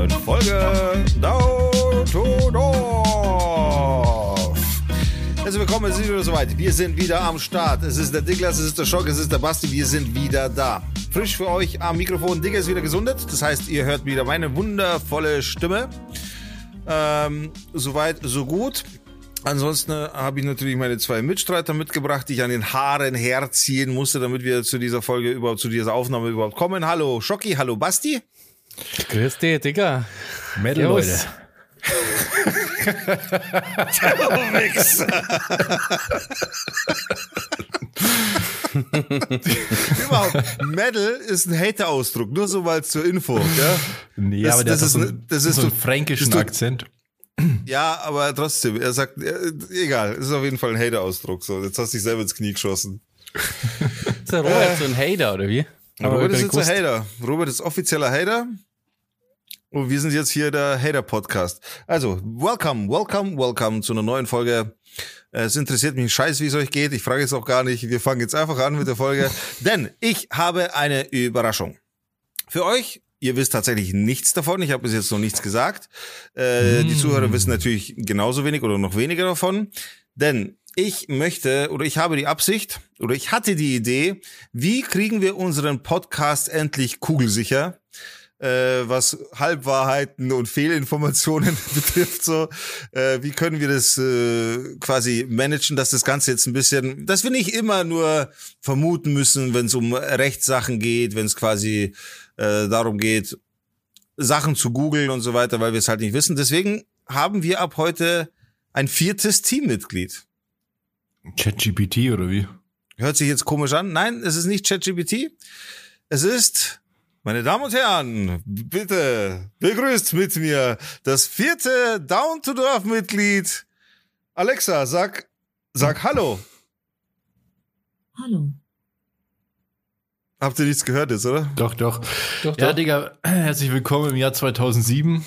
neuen Folge Dorf. Also willkommen, es ist wieder soweit. Wir sind wieder am Start. Es ist der Diglas, es ist der Schock, es ist der Basti. Wir sind wieder da. Frisch für euch am Mikrofon. Digger ist wieder gesundet. Das heißt, ihr hört wieder meine wundervolle Stimme. Ähm, soweit, so gut. Ansonsten habe ich natürlich meine zwei Mitstreiter mitgebracht, die ich an den Haaren herziehen musste, damit wir zu dieser Folge überhaupt, zu dieser Aufnahme überhaupt kommen. Hallo Schocki, hallo Basti. Grüß dich, Digga. Metal, Leute. Überhaupt, Metal ist ein Hater-Ausdruck, nur so mal zur Info. Ja? Nee, Das- aber das ist so, einen- das ist so so- fränkischen Akzent. Ja, aber trotzdem, er sagt, äh, egal, ist auf jeden Fall ein Hater-Ausdruck. So, jetzt hast du dich selber ins Knie geschossen. Ist der Robert so ein Hater, oder wie? Robert ist jetzt ein Hater. Robert ist offizieller Hater. Und wir sind jetzt hier der Hater-Podcast. Also, welcome, welcome, welcome zu einer neuen Folge. Es interessiert mich scheiß, wie es euch geht. Ich frage jetzt auch gar nicht. Wir fangen jetzt einfach an mit der Folge. Denn ich habe eine Überraschung. Für euch, ihr wisst tatsächlich nichts davon. Ich habe bis jetzt noch nichts gesagt. Äh, Die Zuhörer wissen natürlich genauso wenig oder noch weniger davon. Denn ich möchte oder ich habe die Absicht oder ich hatte die Idee, wie kriegen wir unseren Podcast endlich kugelsicher? äh, was Halbwahrheiten und Fehlinformationen betrifft. So, äh, wie können wir das äh, quasi managen, dass das Ganze jetzt ein bisschen, dass wir nicht immer nur vermuten müssen, wenn es um Rechtssachen geht, wenn es quasi äh, darum geht, Sachen zu googeln und so weiter, weil wir es halt nicht wissen. Deswegen haben wir ab heute ein viertes Teammitglied. ChatGPT oder wie? Hört sich jetzt komisch an. Nein, es ist nicht ChatGPT. Es ist, meine Damen und Herren, bitte begrüßt mit mir das vierte Down to Dorf Mitglied. Alexa, sag, sag Hallo. Hallo. Habt ihr nichts gehört jetzt, oder? Doch, doch. Doch, Ja, doch. Digga, herzlich willkommen im Jahr 2007.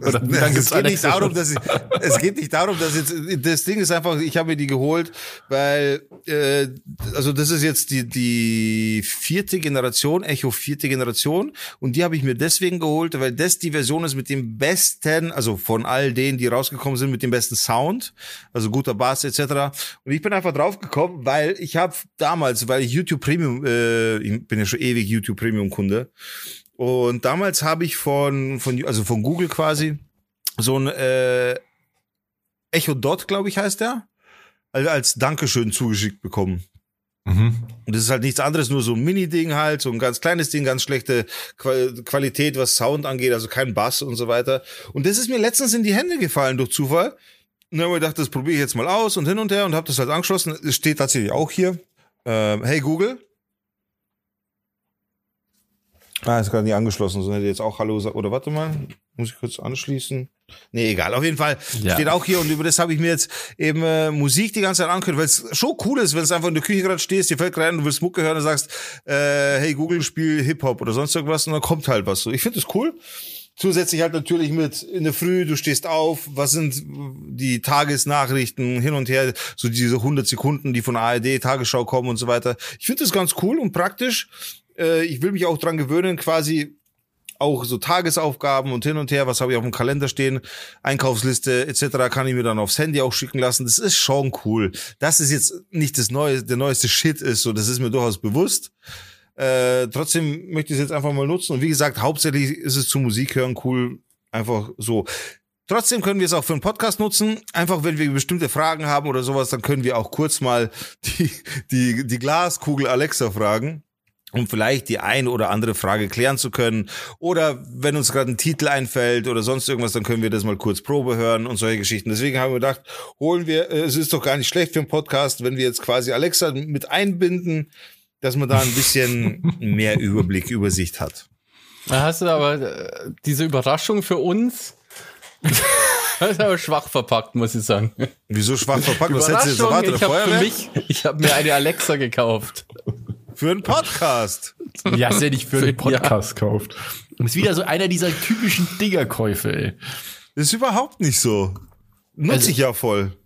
Oder lange es gibt's geht nicht darum, dass ich, es geht nicht darum, dass jetzt das Ding ist einfach, ich habe mir die geholt, weil äh, also das ist jetzt die die vierte Generation Echo vierte Generation und die habe ich mir deswegen geholt, weil das die Version ist mit dem besten, also von all denen, die rausgekommen sind, mit dem besten Sound, also guter Bass etc. Und ich bin einfach drauf gekommen, weil ich habe damals, weil ich YouTube Premium, äh, ich bin ja schon ewig YouTube Premium Kunde und damals habe ich von, von, also von Google quasi so ein äh, Echo Dot, glaube ich, heißt der, also als Dankeschön zugeschickt bekommen. Mhm. Und das ist halt nichts anderes, nur so ein Mini-Ding halt, so ein ganz kleines Ding, ganz schlechte Qual Qualität, was Sound angeht, also kein Bass und so weiter. Und das ist mir letztens in die Hände gefallen durch Zufall. Und dann habe ich gedacht, das probiere ich jetzt mal aus und hin und her und habe das halt angeschlossen. Es steht tatsächlich auch hier. Ähm, hey Google. Ah, ist gerade nicht angeschlossen, sondern hätte jetzt auch Hallo sa- oder warte mal, muss ich kurz anschließen. Nee, egal. Auf jeden Fall Ja. steht auch hier und über das habe ich mir jetzt eben äh, Musik die ganze Zeit angehört, weil es schon cool ist, wenn es einfach in der Küche gerade stehst, dir fällt rein, du willst Mucke hören und sagst, äh, hey Google, spiel Hip-Hop oder sonst irgendwas und dann kommt halt was. So, ich finde das cool. Zusätzlich halt natürlich mit in der Früh, du stehst auf, was sind die Tagesnachrichten hin und her, so diese 100 Sekunden, die von ARD, Tagesschau kommen und so weiter. Ich finde das ganz cool und praktisch. Äh, ich will mich auch dran gewöhnen, quasi auch so Tagesaufgaben und hin und her, was habe ich auf dem Kalender stehen, Einkaufsliste etc. kann ich mir dann aufs Handy auch schicken lassen. Das ist schon cool. Dass es jetzt nicht das neue, der neueste Shit ist, so das ist mir durchaus bewusst. Äh, trotzdem möchte ich es jetzt einfach mal nutzen. Und wie gesagt, hauptsächlich ist es zum Musik hören cool, einfach so. Trotzdem können wir es auch für einen Podcast nutzen. Einfach, wenn wir bestimmte Fragen haben oder sowas, dann können wir auch kurz mal die, die, die Glaskugel Alexa fragen um vielleicht die ein oder andere Frage klären zu können. Oder wenn uns gerade ein Titel einfällt oder sonst irgendwas, dann können wir das mal kurz Probe hören und solche Geschichten. Deswegen haben wir gedacht, holen wir, äh, es ist doch gar nicht schlecht für einen Podcast, wenn wir jetzt quasi Alexa mit einbinden, dass man da ein bisschen mehr Überblick, Übersicht hat. Da hast du aber äh, diese Überraschung für uns. Das ist aber schwach verpackt, muss ich sagen. Wieso schwach verpackt? Was hättest du jetzt erwartet? ich habe für mich, ich habe mir eine Alexa gekauft. Für einen Podcast. Ja, ist ja nicht für einen Ja. Podcast kauft. Und ist wieder so einer dieser typischen Diggerkäufe, ey. Das ist überhaupt nicht so. Nutze Also- ich ja voll.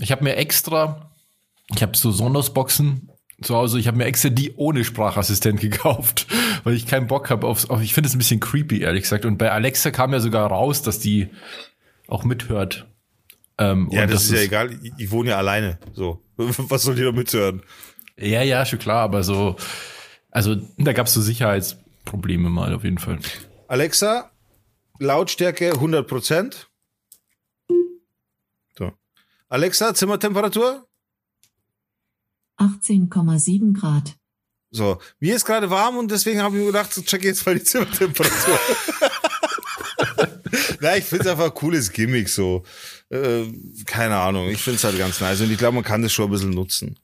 Ich habe mir extra, ich habe so Sonos-Boxen zu Hause, ich habe mir extra die ohne Sprachassistent gekauft, weil ich keinen Bock habe auf, auf ich finde es ein bisschen creepy, ehrlich gesagt. Und bei Alexa kam ja sogar raus, dass die auch mithört. Ähm, Ja, und das ist ja egal. Ich, ich wohne ja alleine. So. Was soll die da mithören? Ja, ja, schon klar, aber so, also da gab es so Sicherheitsprobleme mal auf jeden Fall. Alexa, Lautstärke 100%. So. Alexa, Zimmertemperatur? 18,7 Grad. So. Mir ist gerade warm und deswegen habe ich mir gedacht, check jetzt mal die Zimmertemperatur. Na, ich finde es einfach ein cooles Gimmick so. Äh, keine Ahnung, ich finde es halt ganz nice und ich glaube, man kann das schon ein bisschen nutzen.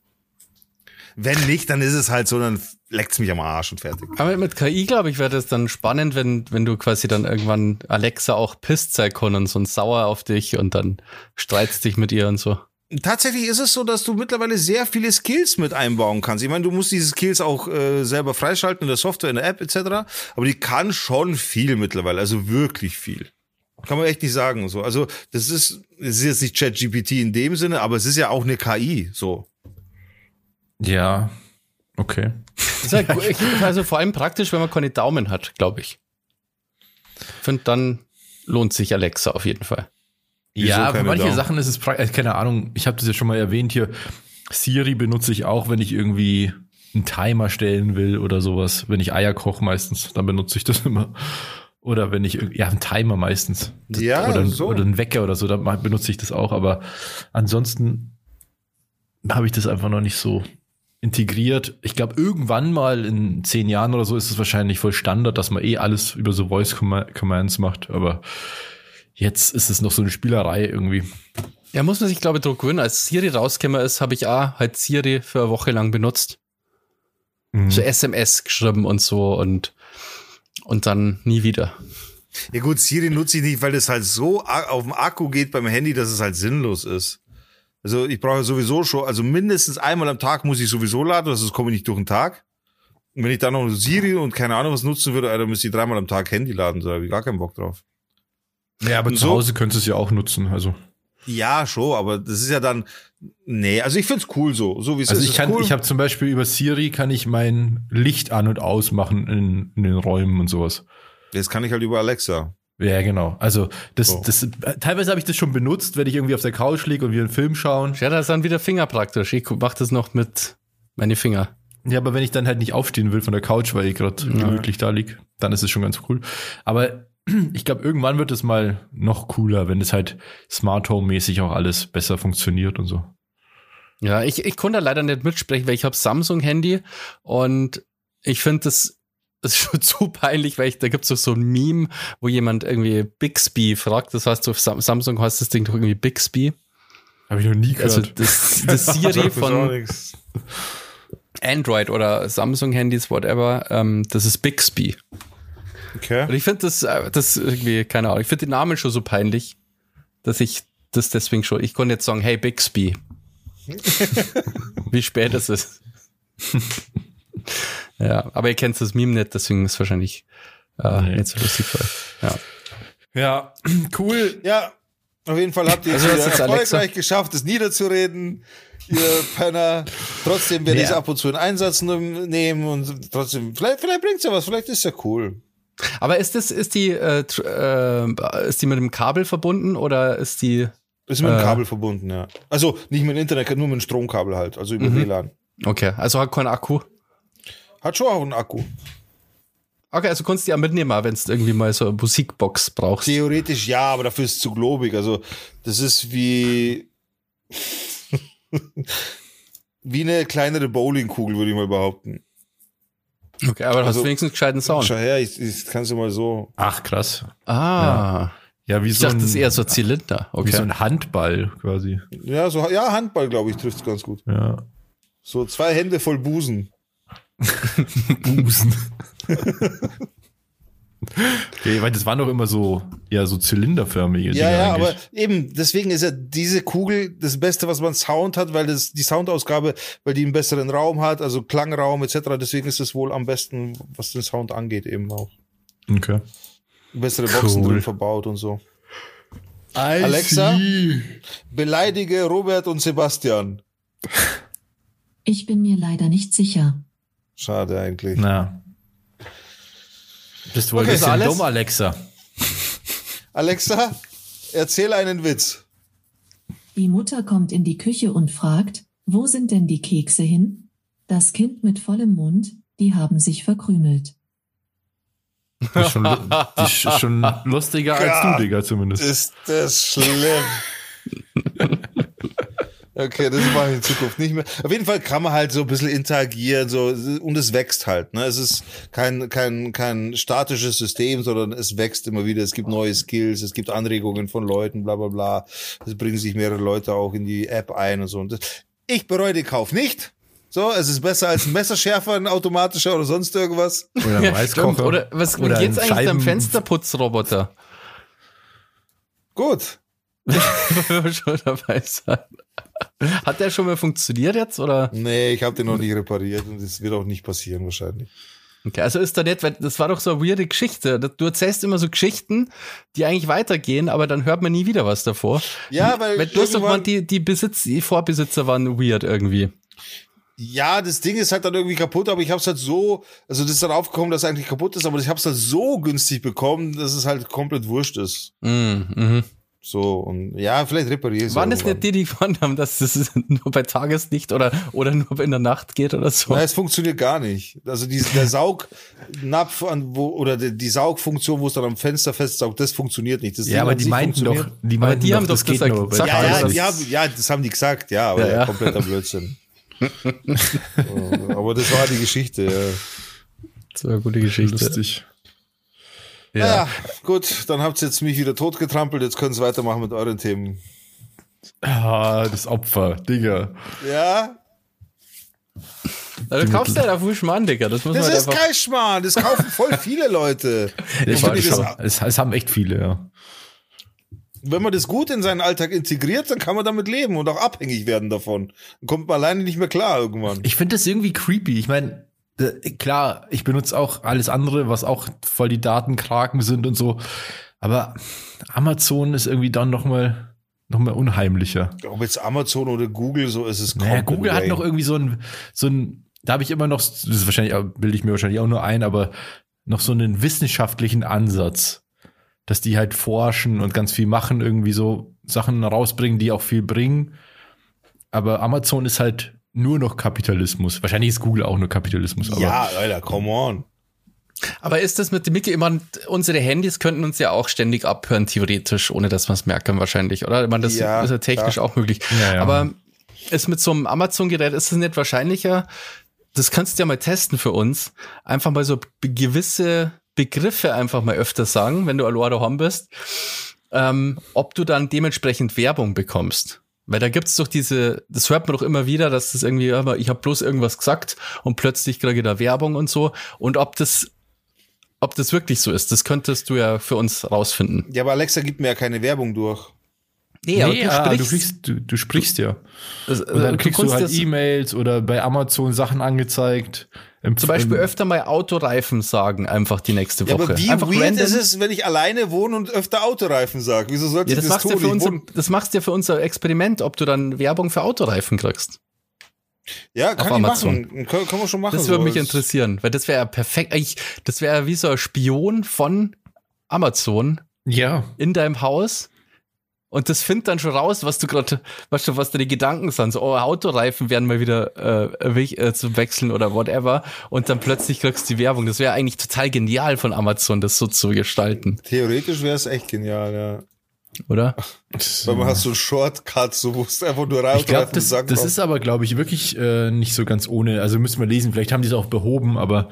Wenn nicht, dann ist es halt so, dann leckt's mich am Arsch und fertig. Aber mit KI, glaube ich, wäre das dann spannend, wenn, wenn du quasi dann irgendwann Alexa auch pisst sein kann und so ein sauer auf dich und dann streitst dich mit ihr und so. Tatsächlich ist es so, dass du mittlerweile sehr viele Skills mit einbauen kannst. Ich meine, du musst diese Skills auch äh, selber freischalten in der Software, in der App etc. Aber die kann schon viel mittlerweile, also wirklich viel. Kann man echt nicht sagen. So, also das ist, das ist jetzt nicht ChatGPT in dem Sinne, aber es ist ja auch eine KI. So. Ja, okay. Das ist halt, gu- ich, also vor allem praktisch, wenn man keine Daumen hat, glaube ich. Ich finde, dann lohnt sich Alexa auf jeden Fall. Wieso ja, für manche Daumen? Sachen ist es, pra- äh, keine Ahnung, ich habe das ja schon mal erwähnt hier. Siri benutze ich auch, wenn ich irgendwie einen Timer stellen will oder sowas. Wenn ich Eier koche meistens, dann benutze ich das immer. Oder wenn ich, ja, einen Timer meistens. Das- Ja, oder, so. oder einen Wecker oder so, dann benutze ich das auch. Aber ansonsten habe ich das einfach noch nicht so integriert. Ich glaube, irgendwann mal in zehn Jahren oder so ist es wahrscheinlich voll Standard, dass man eh alles über so Voice Comma- Commands macht. Aber jetzt ist es noch so eine Spielerei irgendwie. Ja, muss man sich, glaube ich, drauf gewöhnen. Als Siri rausgekommen ist, habe ich auch halt Siri für eine Woche lang benutzt. So SMS geschrieben und so und, und dann nie wieder. Ja gut, Siri nutze ich nicht, weil das halt so auf dem Akku geht beim Handy, dass es halt sinnlos ist. Also ich brauche sowieso schon, also mindestens einmal am Tag muss ich sowieso laden, das komme ich nicht durch den Tag. Und wenn ich dann noch Siri und keine Ahnung was nutzen würde, Alter, müsste ich dreimal am Tag Handy laden, da habe ich gar keinen Bock drauf. Ja, aber Und zu so- Hause könntest du es ja auch nutzen. Also, Ja, schon, aber das ist ja dann, nee, also ich find's cool so, so wie es also ist. ich kann, cool. ich habe zum Beispiel über Siri kann ich mein Licht an und ausmachen in, in den Räumen und sowas. das kann ich halt über Alexa. Ja, genau. Also das, So. das teilweise habe ich das schon benutzt, wenn ich irgendwie auf der Couch liege und wir einen Film schauen. Ja, da ist dann wieder Finger praktisch. Ich mach das noch mit meine Finger. Ja, aber wenn ich dann halt nicht aufstehen will von der Couch, weil ich gerade gemütlich da lieg, dann ist es schon ganz cool. Aber ich glaube, irgendwann wird es mal noch cooler, wenn es halt Smart Home mäßig auch alles besser funktioniert und so. Ja, ich, ich konnte da leider nicht mitsprechen, weil ich habe Samsung-Handy und ich finde das ist schon zu peinlich, weil ich, da gibt's doch so ein Meme, wo jemand irgendwie Bixby fragt. Das heißt, auf Sam Samsung heißt das Ding doch irgendwie Bixby. Habe ich noch nie gehört. Also das, das Siri von. Android oder Samsung-Handys, whatever, ähm, das ist Bixby. Okay. Und ich finde das, äh, das irgendwie, keine Ahnung, ich finde den Namen schon so peinlich, dass ich das deswegen schon, ich konnte jetzt sagen, hey Bixby. Wie spät ist es? Ja, aber ihr kennt das Meme nicht, deswegen ist es wahrscheinlich äh, Nee. nicht so lustig für euch. Ja. ja, cool. Ja, auf jeden Fall habt ihr Also es erfolgreich Alexa. geschafft, es niederzureden, ihr Penner. Trotzdem werde ich es Ja. ab und zu in Einsatz nehmen und trotzdem, vielleicht, vielleicht bringt's ja was, vielleicht ist ja cool. Aber ist das, ist die, äh, äh, ist die mit dem Kabel verbunden oder ist die, Ist mit dem Äh. Kabel verbunden, ja. Also nicht mit dem Internet, nur mit dem Stromkabel halt, also über Mhm. WLAN. okay, also hat keinen Akku? Hat schon auch einen Akku. Okay, also kannst du die ja mitnehmen, wenn du irgendwie mal so eine Musikbox brauchst. Theoretisch ja, aber dafür ist es zu globig. Also das ist wie wie eine kleinere Bowlingkugel, würde ich mal behaupten. Okay, aber du Also- hast wenigstens gescheiten Sound. Schau her, ich, ich kann es mal so. Ach, krass. Ah, Ja, wie ich so dachte, ein, das ist eher so Zylinder. wie Okay. so ein Handball quasi. Ja, so ja, Handball, glaube ich, trifft ganz gut. Ja. So zwei Hände voll Busen. Busen. okay, weil das waren doch immer so, ja, so zylinderförmige Ja, Dinger ja, aber eben, deswegen ist ja diese Kugel das Beste, was man Sound hat, weil das die Soundausgabe, weil die einen besseren Raum hat, also Klangraum etc. Deswegen ist es wohl am besten, was den Sound angeht, eben auch. Okay. Bessere Boxen Cool. drin verbaut und so. Alexa? Beleidige Robert und Sebastian. Ich bin mir leider nicht sicher. Schade eigentlich. Na, Bist wohl Okay, ein bisschen dumm, Alexa. Alexa, erzähl einen Witz. Die Mutter kommt in die Küche und fragt, wo sind denn die Kekse hin? Das Kind mit vollem Mund, die haben sich verkrümelt. Die ist schon, die ist schon lustiger als du, Digga, zumindest. Ist das schlimm? Okay, das mache ich in Zukunft nicht mehr. Auf jeden Fall kann man halt so ein bisschen interagieren, so, und es wächst halt, ne? Es ist kein, kein, kein statisches System, sondern es wächst immer wieder. Es gibt neue Skills, es gibt Anregungen von Leuten, bla, bla, bla. Es bringen sich mehrere Leute auch in die App ein und so. Und das, ich bereue den Kauf nicht. So, es ist besser als ein Messerschärfer, ein automatischer oder sonst irgendwas. Oder ein Reiskocher. Oder was Oder geht's ein eigentlich mit dem Scheiben- Fensterputzroboter? Gut. Wenn wir schon dabei sein. Hat der schon mal funktioniert jetzt oder? Nee, ich habe den noch nicht repariert und das wird auch nicht passieren wahrscheinlich. Okay, also ist da nicht, weil das war doch so eine weirde Geschichte. Du erzählst immer so Geschichten, die eigentlich weitergehen, aber dann hört man nie wieder was davor. Ja, weil, Weil du hast doch mal die, die Besitz, die Vorbesitzer waren weird irgendwie. Ja, das Ding ist halt dann irgendwie kaputt, aber ich habe es halt so, also das ist dann aufgekommen, dass es eigentlich kaputt ist, aber ich habe es halt so günstig bekommen, dass es halt komplett wurscht ist. Mhm, mhm. So und ja, vielleicht repariere ich es Waren das irgendwann. nicht die, die gefunden haben, dass das nur bei Tageslicht oder, oder nur in der Nacht geht oder so? Nein, es funktioniert gar nicht. Also die, der Saugnapf an wo oder die, die Saugfunktion, wo es dann am Fenster festsaugt, das funktioniert nicht. Das Ding Ja, aber die meinten doch, die Aber meinten die doch, haben das doch geht gesagt- nur Ja, ja, ja, ja, das haben die gesagt, ja, aber Ja, ja, kompletter Blödsinn. So, aber das war die Geschichte. Ja. Das war eine gute Geschichte. Lustig. Ja. gut, dann habt ihr jetzt mich wieder totgetrampelt, jetzt können Sie weitermachen mit euren Themen. Ah, das Opfer, Digga. Ja, Also, du kaufst ja da Fußmann, Digga. Das muss das man ist halt einfach. kein Schmarrn, das kaufen voll viele Leute. Das wenn, ich schon. das, Es, es haben echt viele, ja. wenn man das gut in seinen Alltag integriert, dann kann man damit leben und auch abhängig werden davon. Dann kommt man alleine nicht mehr klar irgendwann. Ich finde das irgendwie creepy. Ich meine, äh, klar, ich benutze auch alles andere, was auch voll die Datenkraken sind und so. Aber Amazon ist irgendwie dann noch mal, noch mal unheimlicher. Ob jetzt Amazon oder Google, so ist es Naja, Google hat noch irgendwie so ein, so ein, da habe ich immer noch, das ist wahrscheinlich, bilde ich mir wahrscheinlich auch nur ein, aber noch so einen wissenschaftlichen Ansatz, dass die halt forschen und ganz viel machen, irgendwie so Sachen rausbringen, die auch viel bringen. Aber Amazon ist halt nur noch Kapitalismus. Wahrscheinlich ist Google auch nur Kapitalismus. Aber Ja, Alter, come on. Aber ist das mit dem Mickey immer, unsere Handys könnten uns ja auch ständig abhören, theoretisch, ohne dass wir es merken wahrscheinlich, oder? Ich meine, das Ja, ist ja technisch klar. auch möglich. Ja, ja. Aber ist mit so einem Amazon-Gerät, ist es nicht wahrscheinlicher, das kannst du ja mal testen für uns, einfach mal so gewisse Begriffe einfach mal öfter sagen, wenn du allein daheim bist, ähm, ob du dann dementsprechend Werbung bekommst. Weil da gibt's doch diese, das hört man doch immer wieder, dass das irgendwie, aber ich habe bloß irgendwas gesagt und plötzlich kriege ich da Werbung und so. Und ob das, ob das wirklich so ist, das könntest du ja für uns rausfinden. Ja, aber Alexa gibt mir ja keine Werbung durch. Nee, nee, ah, du, sprichst, du, du sprichst ja. das, Und dann äh, kriegst du halt E-Mails oder bei Amazon Sachen angezeigt. Zum Beispiel im- öfter mal Autoreifen sagen, einfach die nächste Ja, Woche. aber wie einfach weird random. ist es, wenn ich alleine wohne und öfter Autoreifen sage? Wieso sollte Ja, ich das das machst, ja tun? für Ich unser, das machst du ja für unser Experiment, ob du dann Werbung für Autoreifen kriegst. ja, kann auf ich Amazon. machen. Kann, kann man schon machen. Das würde so. mich Das- interessieren, weil das wäre ja perfekt. Eigentlich, das wäre ja wie so ein Spion von Amazon Ja, in deinem Haus. Und das findet dann schon raus, was du gerade, was schon, was deine Gedanken sind. So, oh, Autoreifen werden mal wieder äh, wech- äh, zu wechseln oder whatever. Und dann plötzlich kriegst du die Werbung. Das wäre eigentlich total genial von Amazon, das so zu gestalten, Theoretisch wäre es echt genial, ja. oder? Weil man hat so einen Shortcut, so wo es einfach nur raus Ich glaube, das, das ist aber, glaube ich, wirklich äh, nicht so ganz ohne. Also müssen wir lesen, vielleicht haben die es auch behoben, aber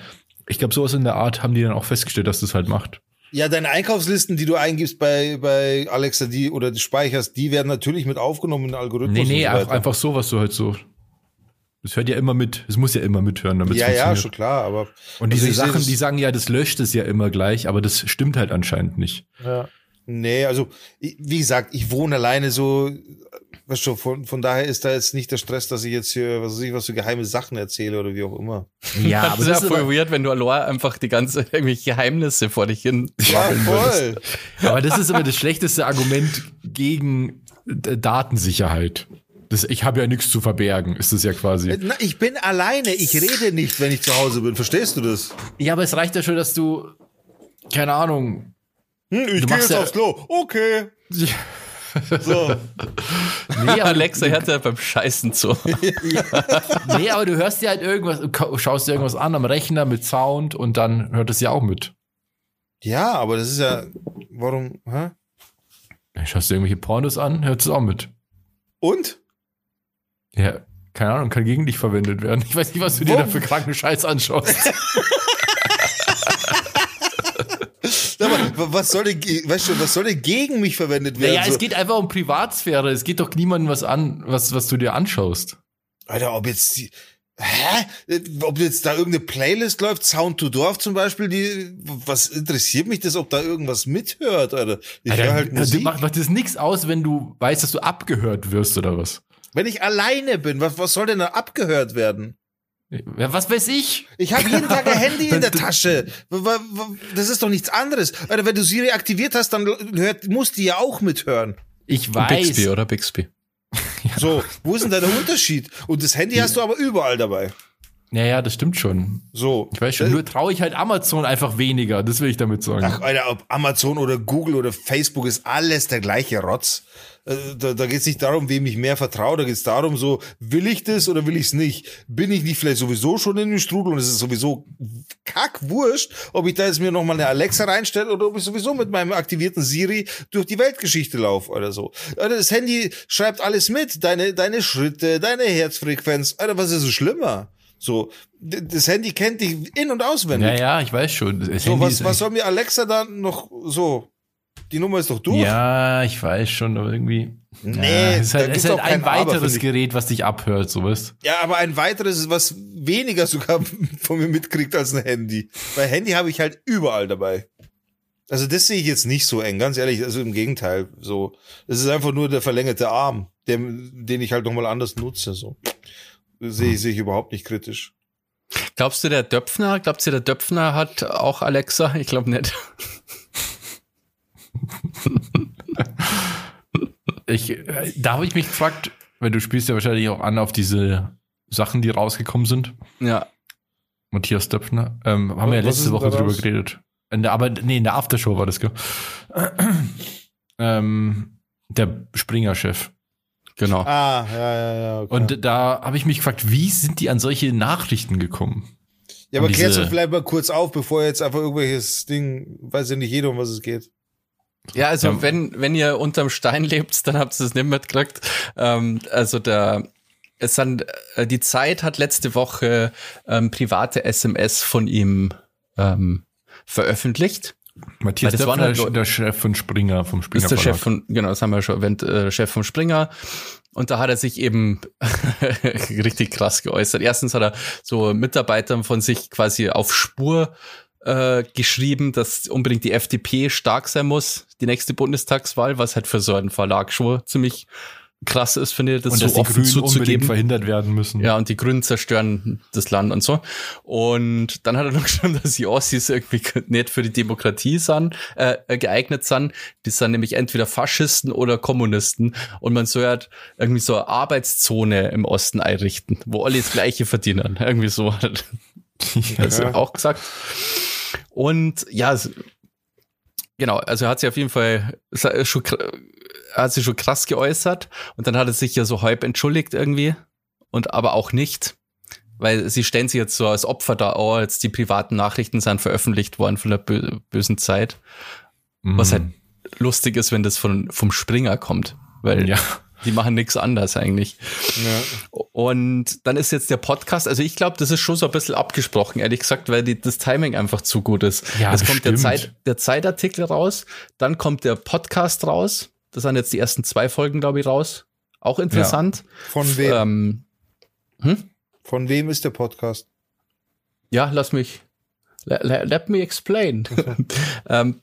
ich glaube, sowas in der Art haben die dann auch festgestellt, dass das halt macht. Ja, deine Einkaufslisten, die du eingibst bei, bei Alexa, die oder die speicherst, die werden natürlich mit aufgenommen in den Algorithmus. Nee, nee, so einfach so, was du halt so. Es hört ja immer mit, es muss ja immer mithören, damit es Ja, ja, schon klar, aber. Und diese Sachen, die sagen ja, das löscht es ja immer gleich, aber das stimmt halt anscheinend nicht. Nee, also, wie gesagt, ich wohne alleine so, weißt du, von, von daher ist da jetzt nicht der Stress, dass ich jetzt hier, was weiß ich, was für geheime Sachen erzähle oder wie auch immer. Ja, das ist ja voll weird, wenn du allein einfach die ganze irgendwelche Geheimnisse vor dich hin. Ja, voll. aber das ist immer das schlechteste Argument gegen äh, Datensicherheit. Das, ich habe ja nichts zu verbergen, ist das ja quasi. Na, ich bin alleine, ich rede nicht, wenn ich zu Hause bin. Verstehst du das? Ja, aber es reicht ja schon, dass du keine Ahnung. Hm, ich gehe jetzt ja- aufs Klo. Okay. So. Nee, aber, Alexa hört ja beim Scheißen zu. nee, aber du hörst dir halt irgendwas, schaust dir irgendwas an am Rechner mit Sound und dann hört es ja auch mit. Ja, aber das ist ja, warum, hä? Schaust dir irgendwelche Pornos an, hört es auch mit. Und? Ja, keine Ahnung, kann gegen dich verwendet werden. Ich weiß nicht, was du dir Wo- da für kranken Scheiß anschaust. Sag mal, wa- was soll denn, weißt du, was soll denn gegen mich verwendet werden? Naja, so, es geht einfach um Privatsphäre. Es geht doch niemandem was an, was, was du dir anschaust. Alter, ob jetzt die, hä? Ob jetzt da irgendeine Playlist läuft, Sound to Dorf zum Beispiel, die, was interessiert mich das, ob da irgendwas mithört, Alter? Ich höre halt du Musik. macht, macht das nichts aus, wenn du weißt, dass du abgehört wirst oder was? Wenn ich alleine bin, was, was soll denn da abgehört werden? Ja, was weiß ich? Ich habe jeden Tag ein Handy in der Tasche. Das ist doch nichts anderes. Alter, wenn du Siri aktiviert hast, dann hört, muss die ja auch mithören. Ich weiß. Bixby, oder Bixby? So, wo ist denn da der Unterschied? Und das Handy hast du aber überall dabei. Ja, ja, das stimmt schon. So. Ich weiß schon, nur traue ich halt Amazon einfach weniger. Das will ich damit sagen. Ach, Alter, ob Amazon oder Google oder Facebook ist alles der gleiche Rotz. Äh, Da, da geht es nicht darum, wem ich mehr vertraue, da geht es darum, so, will ich das oder will ich es nicht? Bin ich nicht vielleicht sowieso schon in dem Strudel und es ist sowieso kackwurscht, ob ich da jetzt mir nochmal eine Alexa reinstelle oder ob ich sowieso mit meinem aktivierten Siri durch die Weltgeschichte laufe oder so. Alter, das Handy schreibt alles mit, deine, deine Schritte, deine Herzfrequenz. Alter, was ist so schlimmer? So, das Handy kennt dich in- und auswendig. ja, ja, ich weiß schon. Das So, Handy was, was soll mir Alexa da noch so? Die Nummer ist doch durch. Ja, ich weiß schon, aber irgendwie. Nee, ja, es ist da halt, es gibt's ist halt ein Aber, weiteres ich. Gerät, was dich abhört, sowas. Ja, aber ein weiteres ist, was weniger sogar von mir mitkriegt als ein Handy. Weil Handy habe ich halt überall dabei. Also das sehe ich jetzt nicht so eng, ganz ehrlich. Also im Gegenteil. So, es ist einfach nur der verlängerte Arm, der, den ich halt nochmal anders nutze. So sehe ich, sehe ich überhaupt nicht kritisch. Glaubst du, der Döpfner, glaubst du, der Döpfner hat auch Alexa? Ich glaube nicht. Ich, äh, da habe ich mich gefragt, weil du spielst ja wahrscheinlich auch an auf diese Sachen, die rausgekommen sind. Ja. Matthias Döpfner. Ähm, haben wir ja letzte Woche drüber geredet. In der, aber nee, in der Aftershow war das, gell? ähm, der Springer-Chef. Genau. Ah, ja, ja, ja. Okay. Und da habe ich mich gefragt, wie sind die an solche Nachrichten gekommen? ja, aber diese- klär's doch vielleicht mal kurz auf, bevor jetzt einfach irgendwelches Ding, weiß ja nicht jeder, um was es geht. Ja, also Ja. wenn, wenn ihr unterm Stein lebt, dann habt ihr es nicht mitgekriegt. Ähm, also der, es sind, äh, die Zeit hat letzte Woche ähm, private SMS von ihm ähm, veröffentlicht. Matthias das waren Döpfner, halt der Chef von Springer, vom Springer ist der. Chef von, genau, das haben wir schon erwähnt, äh, Chef vom Springer. Und da hat er sich eben richtig krass geäußert. Erstens hat er so Mitarbeitern von sich quasi auf Spur äh, geschrieben, dass unbedingt die FDP stark sein muss, die nächste Bundestagswahl, was halt für so einen Verlag schon ziemlich krass ist, finde ich, das und so dass die offen Grünen unbedingt zuzugeben. verhindert werden müssen. Ja, und die Grünen zerstören das Land und so. Und dann hat er noch geschrieben, dass die Ossis irgendwie nicht für die Demokratie sind, äh, geeignet sind. Die sind nämlich entweder Faschisten oder Kommunisten. Und man soll halt irgendwie so eine Arbeitszone im Osten einrichten, wo alle das Gleiche verdienen. Irgendwie so hat er das Ja. auch gesagt. Und ja, genau, also er hat sich auf jeden Fall schon, hat sich schon krass geäußert und dann hat er sich ja so halb entschuldigt irgendwie und aber auch nicht, weil sie stellen sich jetzt so als Opfer da, oh, jetzt die privaten Nachrichten sind veröffentlicht worden von der bö bösen Zeit, Mhm. was halt lustig ist, wenn das von, vom Springer kommt, weil ja. Die machen nichts anders eigentlich. Ja. Und dann ist jetzt der Podcast, also ich glaube, das ist schon so ein bisschen abgesprochen, ehrlich gesagt, weil die, das Timing einfach zu gut ist. Ja, es kommt der. Zeit, der Zeitartikel raus, dann kommt der Podcast raus. Das sind jetzt die ersten zwei Folgen, glaube ich, raus. Auch interessant. Von wem? Ähm, hm? Von wem ist der Podcast? Ja, lass mich. Let, let, me explain. ähm,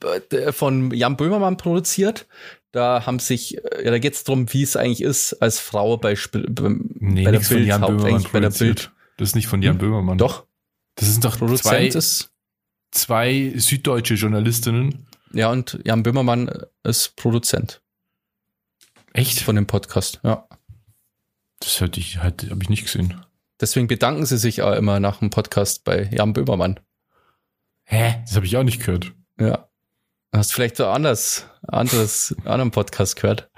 von Jan Böhmermann produziert. Da haben sich, äh, ja, da geht es darum, wie es eigentlich ist, als Frau bei, beim- Nee, bei der von Jan Bild, Böhmermann bei der produziert. Bild. Das ist nicht von Jan Hm? Böhmermann. Doch, Das sind doch zwei, Produzent ist zwei süddeutsche Journalistinnen. Ja, und Jan Böhmermann ist Produzent Echt? von dem Podcast. Ja. Das hätte ich, halt, habe ich nicht gesehen. Deswegen bedanken sie sich auch immer nach dem Podcast bei Jan Böhmermann. Hä? Das habe ich auch nicht gehört. Ja. Hast vielleicht so anders, anderes, anderen Podcast gehört.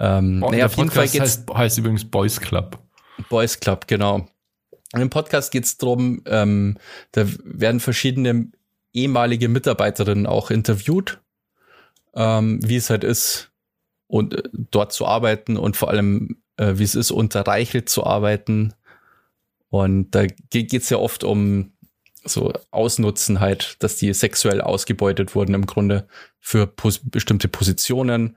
Ähm, naja, auf jeden Fall geht's heißt, heißt übrigens Boys Club. Boys Club, genau. In dem Podcast geht es darum, ähm, da werden verschiedene ehemalige Mitarbeiterinnen auch interviewt, ähm, wie es halt ist, und äh, dort zu arbeiten und vor allem, äh, wie es ist, unter Reichelt zu arbeiten. Und da geht es ja oft um so Ausnutzen halt, dass die sexuell ausgebeutet wurden im Grunde für pos bestimmte Positionen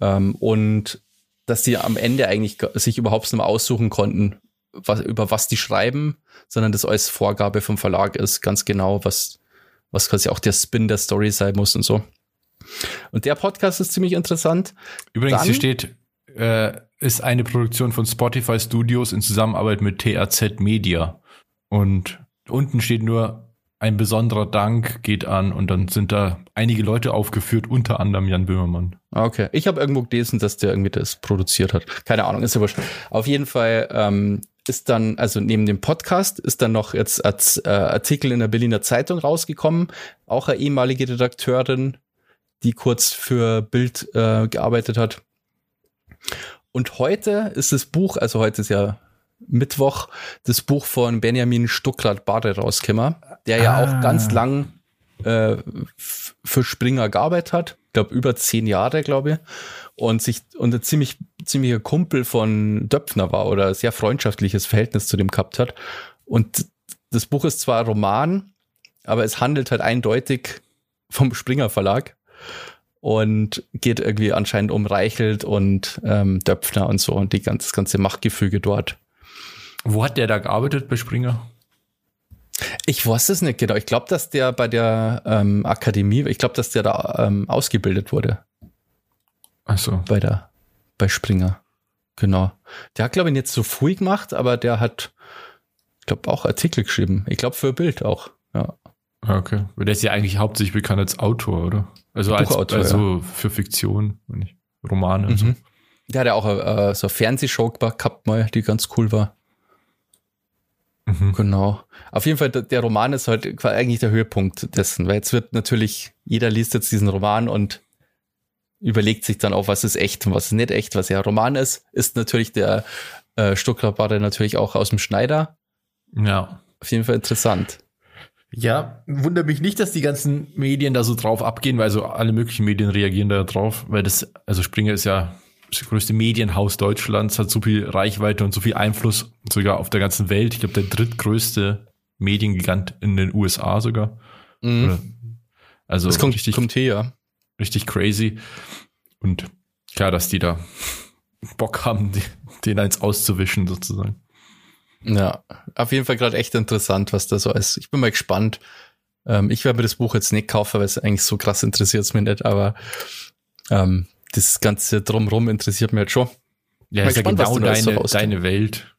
ähm, und dass die am Ende eigentlich sich überhaupt nicht mehr aussuchen konnten, was, über was die schreiben, sondern das als Vorgabe vom Verlag ist, ganz genau, was, was quasi auch der Spin der Story sein muss und so. Und der Podcast ist ziemlich interessant. Übrigens, Dann- hier steht, äh, ist eine Produktion von Spotify Studios in Zusammenarbeit mit TAZ Media. Und unten steht nur, ein besonderer Dank geht an und dann sind da einige Leute aufgeführt, unter anderem Jan Böhmermann. Ah, Okay. Ich habe irgendwo gelesen, dass der irgendwie das produziert hat. Keine Ahnung, ist ja wurscht. Auf jeden Fall ähm, ist dann, also neben dem Podcast, ist dann noch jetzt als äh, Artikel in der Berliner Zeitung rausgekommen. Auch eine ehemalige Redakteurin, die kurz für Bild äh, gearbeitet hat. Und heute ist das Buch, also heute ist ja Mittwoch, das Buch von Benjamin Stuckrad-Barre rausgekommen, der ja Ah. auch ganz lang äh, für Springer gearbeitet hat. Ich glaube, über zehn Jahre, glaube ich. Und sich und ein ziemlich, ziemlicher Kumpel von Döpfner war oder ein sehr freundschaftliches Verhältnis zu dem gehabt hat. Und das Buch ist zwar ein Roman, aber es handelt halt eindeutig vom Springer Verlag und geht irgendwie anscheinend um Reichelt und ähm, Döpfner und so und die ganz, das ganze Machtgefüge dort. Wo hat der da gearbeitet bei Springer? Ich weiß es nicht genau. Ich glaube, dass der bei der ähm, Akademie, ich glaube, dass der da ähm, ausgebildet wurde Achso. bei der bei Springer. Genau. Der hat glaube ich nicht so viel gemacht, aber der hat ich glaube auch Artikel geschrieben. Ich glaube für Bild auch. Ja. Okay. Der ist ja eigentlich hauptsächlich bekannt als Autor, oder? Also als Buchautor, also für Fiktion, und nicht Romane und so. Der hat ja auch äh, so eine Fernsehshow gehabt mal, die ganz cool war. Mhm. Genau. Auf jeden Fall, der Roman ist halt eigentlich der Höhepunkt dessen, weil jetzt wird natürlich, jeder liest jetzt diesen Roman und überlegt sich dann auch, was ist echt und was ist nicht echt. Was ja Roman ist, ist natürlich der äh, Stuckrad natürlich auch aus dem Schneider. Ja. Auf jeden Fall interessant. Ja, wundert mich nicht, dass die ganzen Medien da so drauf abgehen, weil so alle möglichen Medien reagieren da drauf, weil das, also Springer ist ja das größte Medienhaus Deutschlands, hat so viel Reichweite und so viel Einfluss sogar auf der ganzen Welt. Ich glaube, der drittgrößte Mediengigant in den USA sogar. Mhm. Also Das kommt, richtig, kommt her. richtig crazy. Und klar, dass die da Bock haben, den eins auszuwischen sozusagen. Ja, auf jeden Fall gerade echt interessant, was da so ist. Ich bin mal gespannt. Ähm, ich werde mir das Buch jetzt nicht kaufen, weil es eigentlich so krass interessiert es mich nicht, aber ähm, das ganze Drumrum interessiert mich halt schon. Ja, ist ja was genau deine, deine Welt.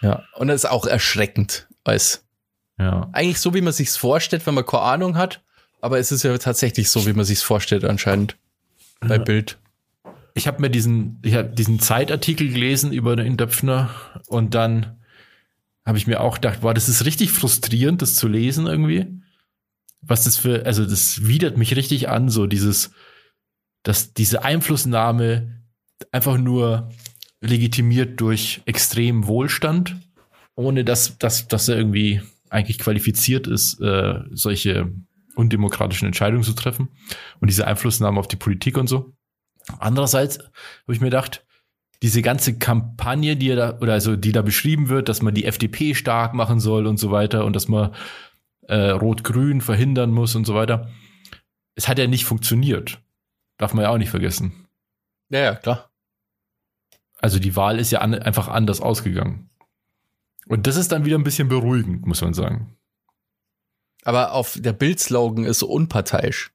Ja, und es ist auch erschreckend, als Ja. eigentlich so, wie man sich's vorstellt, wenn man keine Ahnung hat, aber es ist ja tatsächlich so, wie man sich's vorstellt anscheinend bei Ja. Bild. ich habe mir diesen, ich hab diesen Zeitartikel gelesen über den Döpfner und dann habe ich mir auch gedacht, boah, das ist richtig frustrierend, das zu lesen irgendwie. Was das für, also das widert mich richtig an, so dieses, dass diese Einflussnahme einfach nur legitimiert durch extremen Wohlstand, ohne dass, dass, dass er irgendwie eigentlich qualifiziert ist, äh, solche undemokratischen Entscheidungen zu treffen und diese Einflussnahme auf die Politik und so. Andererseits habe ich mir gedacht, diese ganze Kampagne, die da, oder also die da beschrieben wird, dass man die FDP stark machen soll und so weiter und dass man äh, Rot-Grün verhindern muss und so weiter. Es hat ja nicht funktioniert. Darf man ja auch nicht vergessen. Ja, ja, klar. Also die Wahl ist ja an, einfach anders ausgegangen. Und das ist dann wieder ein bisschen beruhigend, muss man sagen. Aber auf der Bild-Slogan ist so unparteiisch.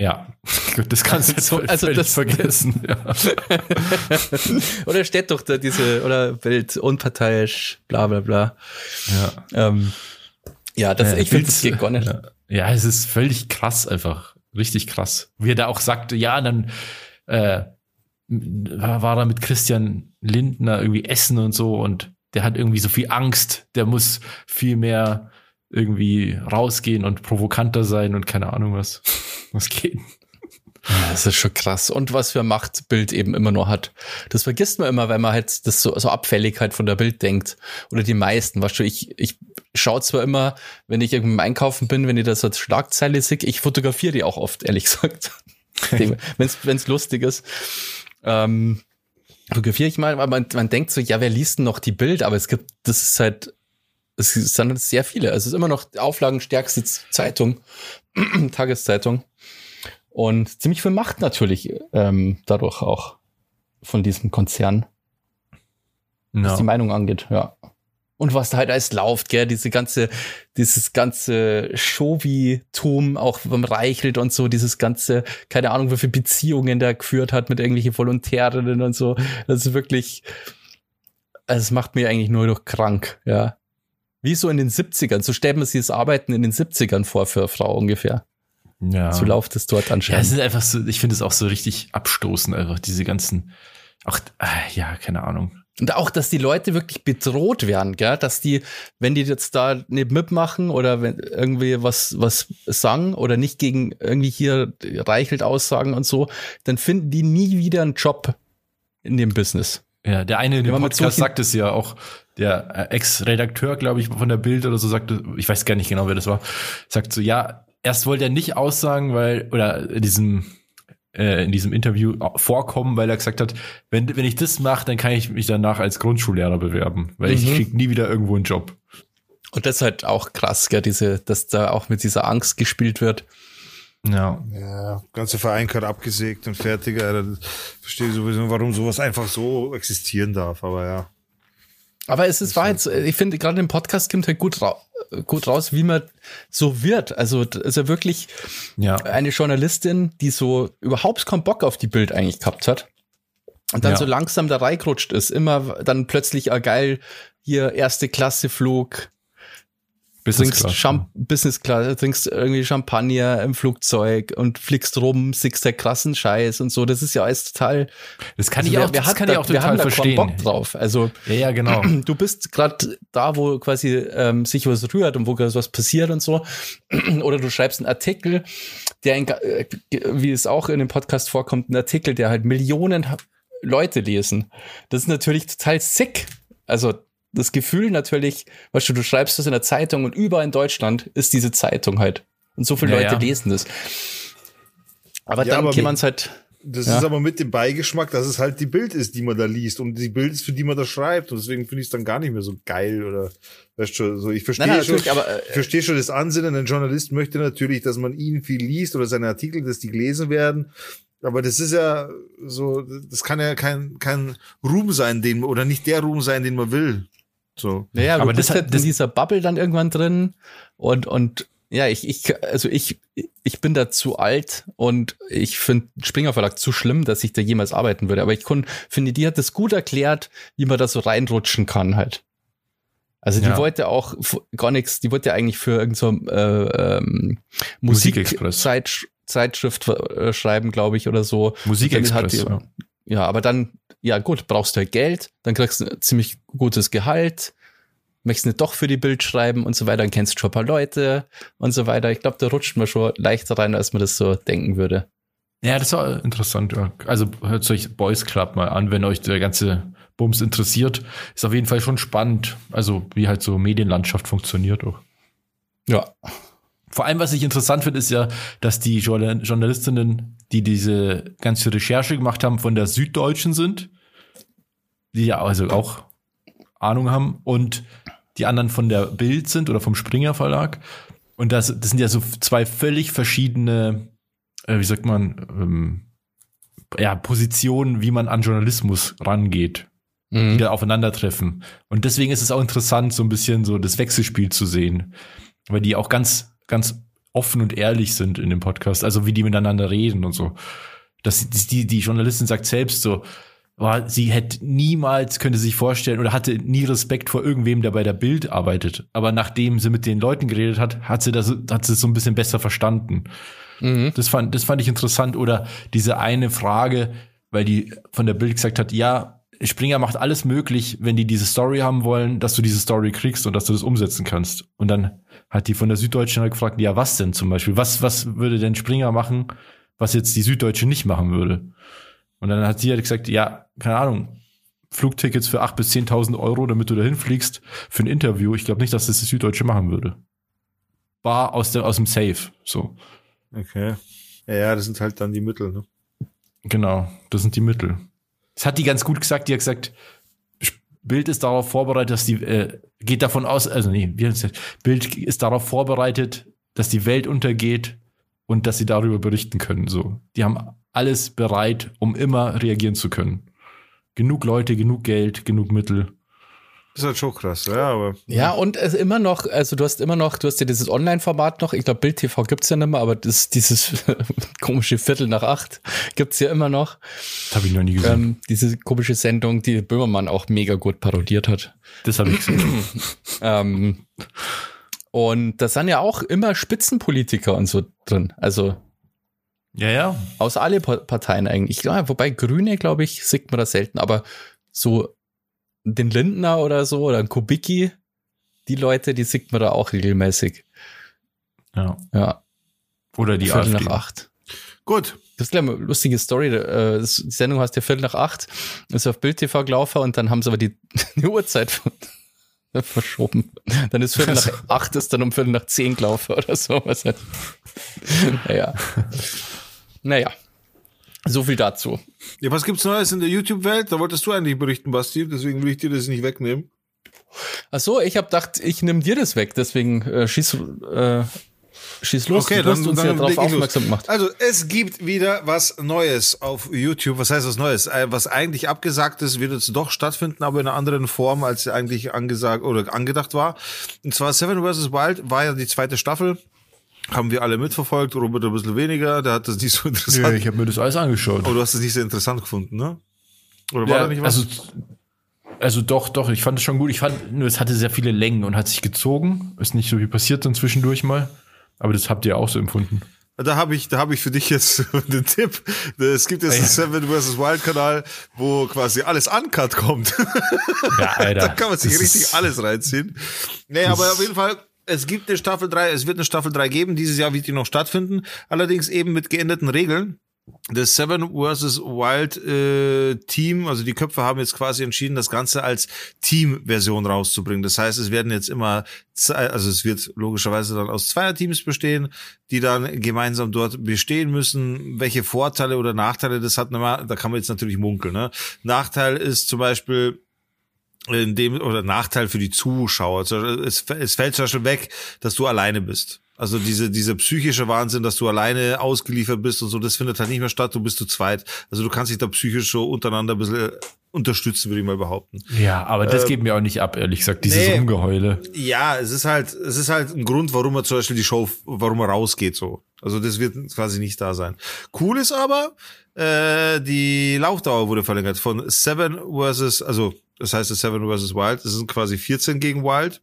Ja, gut, das kannst du jetzt So, völlig also das- vergessen. Ja. oder steht doch da diese, oder Bild unparteiisch, bla bla bla. ja. Ähm, ja, das, Ja, ich finde, das geht gar nicht. Ja, es ist völlig krass einfach. Richtig krass. Wie er da auch sagte, ja, dann äh, war er mit Christian Lindner irgendwie essen und so und der hat irgendwie so viel Angst, der muss viel mehr irgendwie rausgehen und provokanter sein und keine Ahnung was. Was geht. Das ist schon krass. Und was für Machtbild eben immer noch hat. Das vergisst man immer, weil man halt das so, so Abfälligkeit von der Bild denkt. Oder die meisten. Weißt du, ich, ich schaue zwar immer, wenn ich irgendwo Einkaufen bin, wenn ich das als Schlagzeile sehe, ich fotografiere die auch oft, ehrlich gesagt. wenn es lustig ist. Ähm, fotografiere ich mal, aber man, man denkt so, ja, wer liest denn noch die Bild? Aber es gibt, das ist halt, es sind sehr viele. Also es ist immer noch auflagenstärkste Zeitung, Tageszeitung. Und ziemlich viel Macht natürlich ähm, dadurch auch von diesem Konzern. No. Was die Meinung angeht, ja. Und was da halt alles läuft, gell, diese ganze, dieses ganze Showy-Tum auch beim Reichelt und so, dieses ganze, keine Ahnung, wie viele Beziehungen der geführt hat mit irgendwelchen Volontärinnen und so. Das ist wirklich, also es macht mir eigentlich nur noch krank, ja. Wie so in den 70ern, so stellt man sich das Arbeiten in den 70ern vor für eine Frau ungefähr. Ja. So läuft es dort anscheinend. Ja, es ist einfach so, ich finde es auch so richtig abstoßend, einfach diese ganzen, auch, äh, ja, keine Ahnung. Und auch, dass die Leute wirklich bedroht werden, gell? dass die, wenn die jetzt da nicht mitmachen oder wenn irgendwie was, was sagen oder nicht gegen irgendwie hier Reichelt aussagen und so, dann finden die nie wieder einen Job in dem Business. Ja, der eine in dem Podcast sagt es ja auch, der äh, Ex-Redakteur, glaube ich, von der Bild oder so sagte, ich weiß gar nicht genau, wer das war, sagt so, ja, erst wollte er nicht aussagen, weil, oder in diesem, äh, in diesem Interview vorkommen, weil er gesagt hat, wenn, wenn ich das mache, dann kann ich mich danach als Grundschullehrer bewerben, weil mhm. ich krieg nie wieder irgendwo einen Job. Und das ist halt auch krass, gell, diese, dass da auch mit dieser Angst gespielt wird. Ja. Ja, ganze Verein gehört abgesägt und fertig. Alter. Verstehe sowieso, warum sowas einfach so existieren darf, aber ja. Aber es ist, war jetzt, ich finde, gerade im Podcast kommt halt gut, ra gut raus, wie man so wird. Also, ist ja wirklich ja. eine Journalistin, die so überhaupt keinen Bock auf die Bild eigentlich gehabt hat. Und dann ja. so langsam da reingerutscht ist. Immer dann plötzlich, ah, geil, hier erste Klasse Flug, Business trinkst, Champ Business Class, trinkst irgendwie Champagner im Flugzeug und fliegst rum, siehst der krassen Scheiß und so. Das ist ja alles total. Das kann also ich auch, wer, das kann da, ich auch total verstehen. Bock drauf. Also ja, ja genau. Du bist gerade da, wo quasi ähm, sich was rührt und wo was passiert und so. Oder du schreibst einen Artikel, der, in, äh, wie es auch in dem Podcast vorkommt, ein Artikel, der halt Millionen Leute lesen. Das ist natürlich total sick. Also das Gefühl natürlich, weißt du, du schreibst das in der Zeitung und überall in Deutschland ist diese Zeitung halt. Und so viele ja, Leute ja. lesen das. Aber ja, dann kann man es halt. Das ja. ist aber mit dem Beigeschmack, dass es halt die Bild ist, die man da liest und die Bild ist, für die man da schreibt. Und deswegen finde ich es dann gar nicht mehr so geil oder weißt du, so ich verstehe schon, aber, äh, ich verstehe schon das Ansinnen. Ein Journalist möchte natürlich, dass man ihn viel liest oder seine Artikel, dass die gelesen werden. Aber das ist ja so, das kann ja kein, kein Ruhm sein, den, oder nicht der Ruhm sein, den man will. So. Naja, aber das halt in dieser Bubble dann irgendwann drin und, und ja, ich, ich, also ich, ich bin da zu alt und ich finde Springer Verlag zu schlimm, dass ich da jemals arbeiten würde. Aber ich finde, die hat das gut erklärt, wie man da so reinrutschen kann halt. Also die ja. wollte auch gar nichts, die wollte eigentlich für irgendeine so, äh, ähm, Musikzeitschrift äh, schreiben, glaube ich, oder so. Musikexpress. Ja. Ja, aber dann ja gut, brauchst du halt Geld, dann kriegst du ein ziemlich gutes Gehalt, möchtest nicht doch für die Bild schreiben und so weiter, dann kennst du schon ein paar Leute und so weiter. Ich glaube, da rutscht man schon leichter rein, als man das so denken würde. Ja, das war interessant. Also hört euch Boys Club mal an, wenn euch der ganze Bums interessiert. Ist auf jeden Fall schon spannend. Also wie halt so Medienlandschaft funktioniert auch. Ja. Vor allem, was ich interessant finde, ist ja, dass die Journalistinnen, die diese ganze Recherche gemacht haben, von der Süddeutschen sind, die ja also auch Ahnung haben, und die anderen von der Bild sind oder vom Springer Verlag. Und das, das sind ja so zwei völlig verschiedene, äh, wie sagt man, ähm, ja, Positionen, wie man an Journalismus rangeht, mhm. die da aufeinandertreffen. Und deswegen ist es auch interessant, so ein bisschen so das Wechselspiel zu sehen, weil die auch ganz ganz offen und ehrlich sind in dem Podcast, also wie die miteinander reden und so. Das, die, die Journalistin sagt selbst so, war, sie hätte niemals, könnte sich vorstellen oder hatte nie Respekt vor irgendwem, der bei der Bild arbeitet. Aber nachdem sie mit den Leuten geredet hat, hat sie das, hat sie es so ein bisschen besser verstanden. Mhm. Das fand, das fand ich interessant. Oder diese eine Frage, weil die von der Bild gesagt hat, ja, Springer macht alles möglich, wenn die diese Story haben wollen, dass du diese Story kriegst und dass du das umsetzen kannst. Und dann hat die von der Süddeutschen halt gefragt, ja, was denn zum Beispiel? Was, was würde denn Springer machen, was jetzt die Süddeutsche nicht machen würde? Und dann hat sie halt gesagt, ja, keine Ahnung, Flugtickets für 8.000 bis 10.000 Euro, damit du dahin fliegst für ein Interview. Ich glaube nicht, dass das die Süddeutsche machen würde. War aus, der, aus dem Safe, so. Okay. Ja, ja, das sind halt dann die Mittel, ne? Genau, das sind die Mittel. Das hat die ganz gut gesagt. Die hat gesagt, Bild ist darauf vorbereitet, dass die, äh, geht davon aus, also nee, wie? Bild ist darauf vorbereitet, dass die Welt untergeht und dass sie darüber berichten können. So, die haben alles bereit, um immer reagieren zu können. Genug Leute, genug Geld, genug Mittel. Das ist halt schon krass, ja, aber. Ja, und es immer noch, also du hast immer noch, du hast ja dieses Online-Format noch, ich glaube, Bild TV gibt's ja nicht mehr, aber das, dieses komische Viertel nach acht gibt's ja immer noch. Das habe ich noch nie gesehen. Ähm, diese komische Sendung, die Böhmermann auch mega gut parodiert hat. das habe ich gesehen. Ähm, und da sind ja auch immer Spitzenpolitiker und so drin. Also ja, ja. aus alle Pa- Parteien eigentlich. Ja, wobei Grüne, glaube ich, sieht man das selten, aber so den Lindner oder so oder ein Kubicki, die Leute, die sieht man da auch regelmäßig. ja. Ja, Oder die Viertel AfD. nach acht. Gut. Das ist gleich mal eine lustige Story. äh, Die Sendung heißt ja Viertel nach acht, ist auf Bild TV gelaufen und dann haben sie aber die, die Uhrzeit ver- verschoben. Dann ist Viertel nach acht, ist dann um Viertel nach zehn gelaufen oder so. Was. Naja. Naja. So viel dazu. Ja, was gibt's Neues in der YouTube-Welt? Da wolltest du eigentlich berichten, Basti, deswegen will ich dir das nicht wegnehmen. Ach so, ich habe gedacht, ich nehme dir das weg, deswegen äh, schieß, äh, schieß los. Okay, du hast dann- uns dann ja darauf aufmerksam gemacht. Also, es gibt wieder was Neues auf YouTube. Was heißt was Neues? Äh, Was eigentlich abgesagt ist, wird jetzt doch stattfinden, aber in einer anderen Form, als eigentlich angesagt oder angedacht war. Und zwar Seven vs. Wild war ja die zweite Staffel. Haben wir alle mitverfolgt, Robert ein bisschen weniger, der hat das nicht so interessant. Ja, ich habe mir das alles angeschaut. Aber du hast es nicht so interessant gefunden, ne? Oder war Ja, da nicht was? also, also doch, doch, ich fand es schon gut. Ich fand, nur es hatte sehr viele Längen und hat sich gezogen. Ist nicht so wie passiert dann zwischendurch mal. Aber das habt ihr auch so empfunden. Da habe ich, da habe ich für dich jetzt den Tipp. Es gibt jetzt einen Seven vs. Wild Kanal, wo quasi alles uncut kommt. Ja, Alter. da kann man sich Das richtig alles reinziehen. Nee, aber auf jeden Fall, es gibt eine Staffel 3, es wird eine Staffel 3 geben. Dieses Jahr wird die noch stattfinden. Allerdings eben mit geänderten Regeln. Das Seven vs. Wild äh, Team, also die Köpfe haben jetzt quasi entschieden, das Ganze als Team-Version rauszubringen. Das heißt, es werden jetzt immer, also es wird logischerweise dann aus Zweierteams bestehen, die dann gemeinsam dort bestehen müssen. Welche Vorteile oder Nachteile das hat, da kann man jetzt natürlich munkeln. Ne? Nachteil ist zum Beispiel, in dem oder Nachteil für die Zuschauer. Beispiel, Es, es fällt zum Beispiel weg, dass du alleine bist. Also diese, diese psychische Wahnsinn, dass du alleine ausgeliefert bist und so, das findet halt nicht mehr statt, du bist zu zweit. Also du kannst dich da psychisch so untereinander ein bisschen unterstützen, würde ich mal behaupten. Ja, aber das geht mir auch nicht ab, ehrlich gesagt, dieses nee. Rumgeheule. Ja, es ist halt, es ist halt ein Grund, warum er zum Beispiel die Show, warum er rausgeht so. Also das wird quasi nicht da sein. Cool ist aber, äh, die Laufdauer wurde verlängert von Seven versus, also das heißt Seven versus Wild, das sind quasi 14 gegen Wild.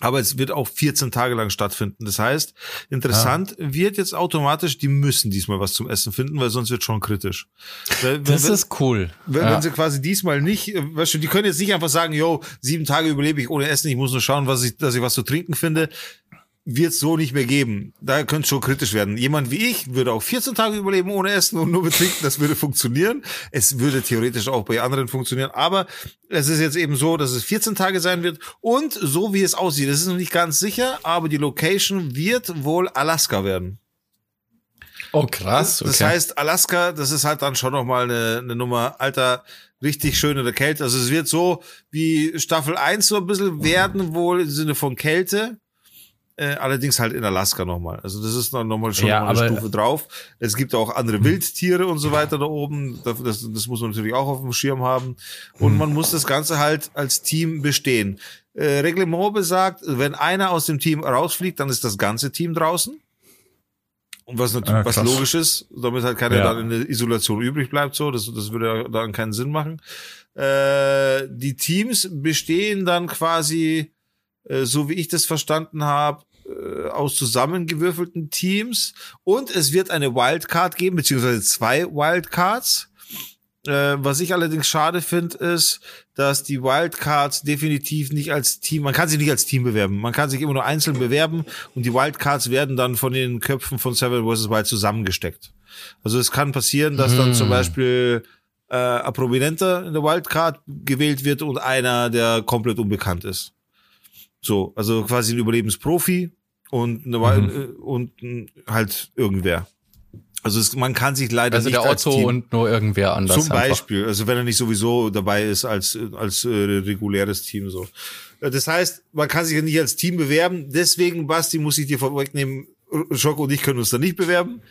Aber es wird auch 14 Tage lang stattfinden. Das heißt, interessant wird jetzt automatisch, die müssen diesmal was zum Essen finden, weil sonst wird schon kritisch. Weil, Das wenn- ist cool. wenn, Ja. wenn sie quasi diesmal nicht, äh, weißt du, die können jetzt nicht einfach sagen, yo, sieben Tage überlebe ich ohne Essen, ich muss nur schauen, was ich, dass ich was zu trinken finde, wird es so nicht mehr geben. Da könnte es schon kritisch werden. Jemand wie ich würde auch 14 Tage überleben ohne Essen und nur mit Trinken, das würde funktionieren. Es würde theoretisch auch bei anderen funktionieren, aber es ist jetzt eben so, dass es 14 Tage sein wird und so wie es aussieht, das ist noch nicht ganz sicher, aber die Location wird wohl Alaska werden. Oh, krass. Das Okay. heißt, Alaska, das ist halt dann schon nochmal eine, eine Nummer, alter, richtig schön in der Kälte. Also es wird so wie Staffel 1 so ein bisschen werden, wohl im Sinne von Kälte. Äh, allerdings halt in Alaska nochmal. Also das ist dann nochmal schon Ja, noch mal eine Stufe drauf. Es gibt auch andere Wildtiere und so weiter da oben. Das, das, muss man natürlich auch auf dem Schirm haben. Und man muss das Ganze halt als Team bestehen. Äh, Reglement besagt, wenn einer aus dem Team rausfliegt, dann ist das ganze Team draußen. Und was natürlich, Ah, was logisch ist, damit halt keiner Ja. dann in der Isolation übrig bleibt, so, das, das würde dann keinen Sinn machen. Äh, die Teams bestehen dann quasi, so wie ich das verstanden habe, äh, aus zusammengewürfelten Teams und es wird eine Wildcard geben, beziehungsweise zwei Wildcards. Äh, was ich allerdings schade finde, ist, dass die Wildcards definitiv nicht als Team, man kann sich nicht als Team bewerben. Man kann sich immer nur einzeln bewerben und die Wildcards werden dann von den Köpfen von Seven vs. Wild zusammengesteckt. Also es kann passieren, dass dann zum Beispiel äh, ein Prominenter in der Wildcard gewählt wird und einer, der komplett unbekannt ist. So, also quasi ein Überlebensprofi und, eine, mhm. und halt irgendwer. Also es, man kann sich leider also nicht der als Otto Team, und nur irgendwer anders. zum Beispiel, also wenn er nicht sowieso dabei ist als als äh, reguläres Team so. Äh, Das heißt, man kann sich ja nicht als Team bewerben. Deswegen, Basti, muss ich dir vorwegnehmen, Schoko und ich können uns da nicht bewerben.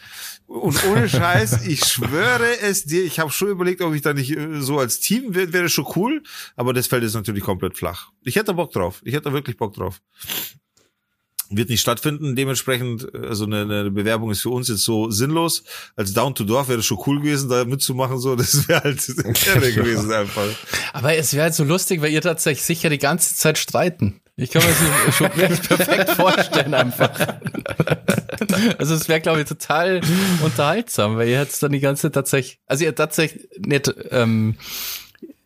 Und ohne Scheiß, ich schwöre es dir, ich habe schon überlegt, ob ich da nicht äh, so als Team wäre, wäre schon cool, aber das Feld ist natürlich komplett flach. Ich hätte Bock drauf. Ich hätte wirklich Bock drauf wird nicht stattfinden. Dementsprechend, also eine, eine Bewerbung ist für uns jetzt so sinnlos. Als Down to Dorf wäre es schon cool gewesen, da mitzumachen. So, das wäre halt irre gewesen einfach. Aber es wäre halt so lustig, weil ihr tatsächlich sicher die ganze Zeit streiten. Ich kann mir das schon wirklich perfekt vorstellen einfach. Also es wäre, glaube ich, total unterhaltsam, weil ihr hättet dann die ganze Zeit tatsächlich, also ihr tatsächlich nicht, ähm,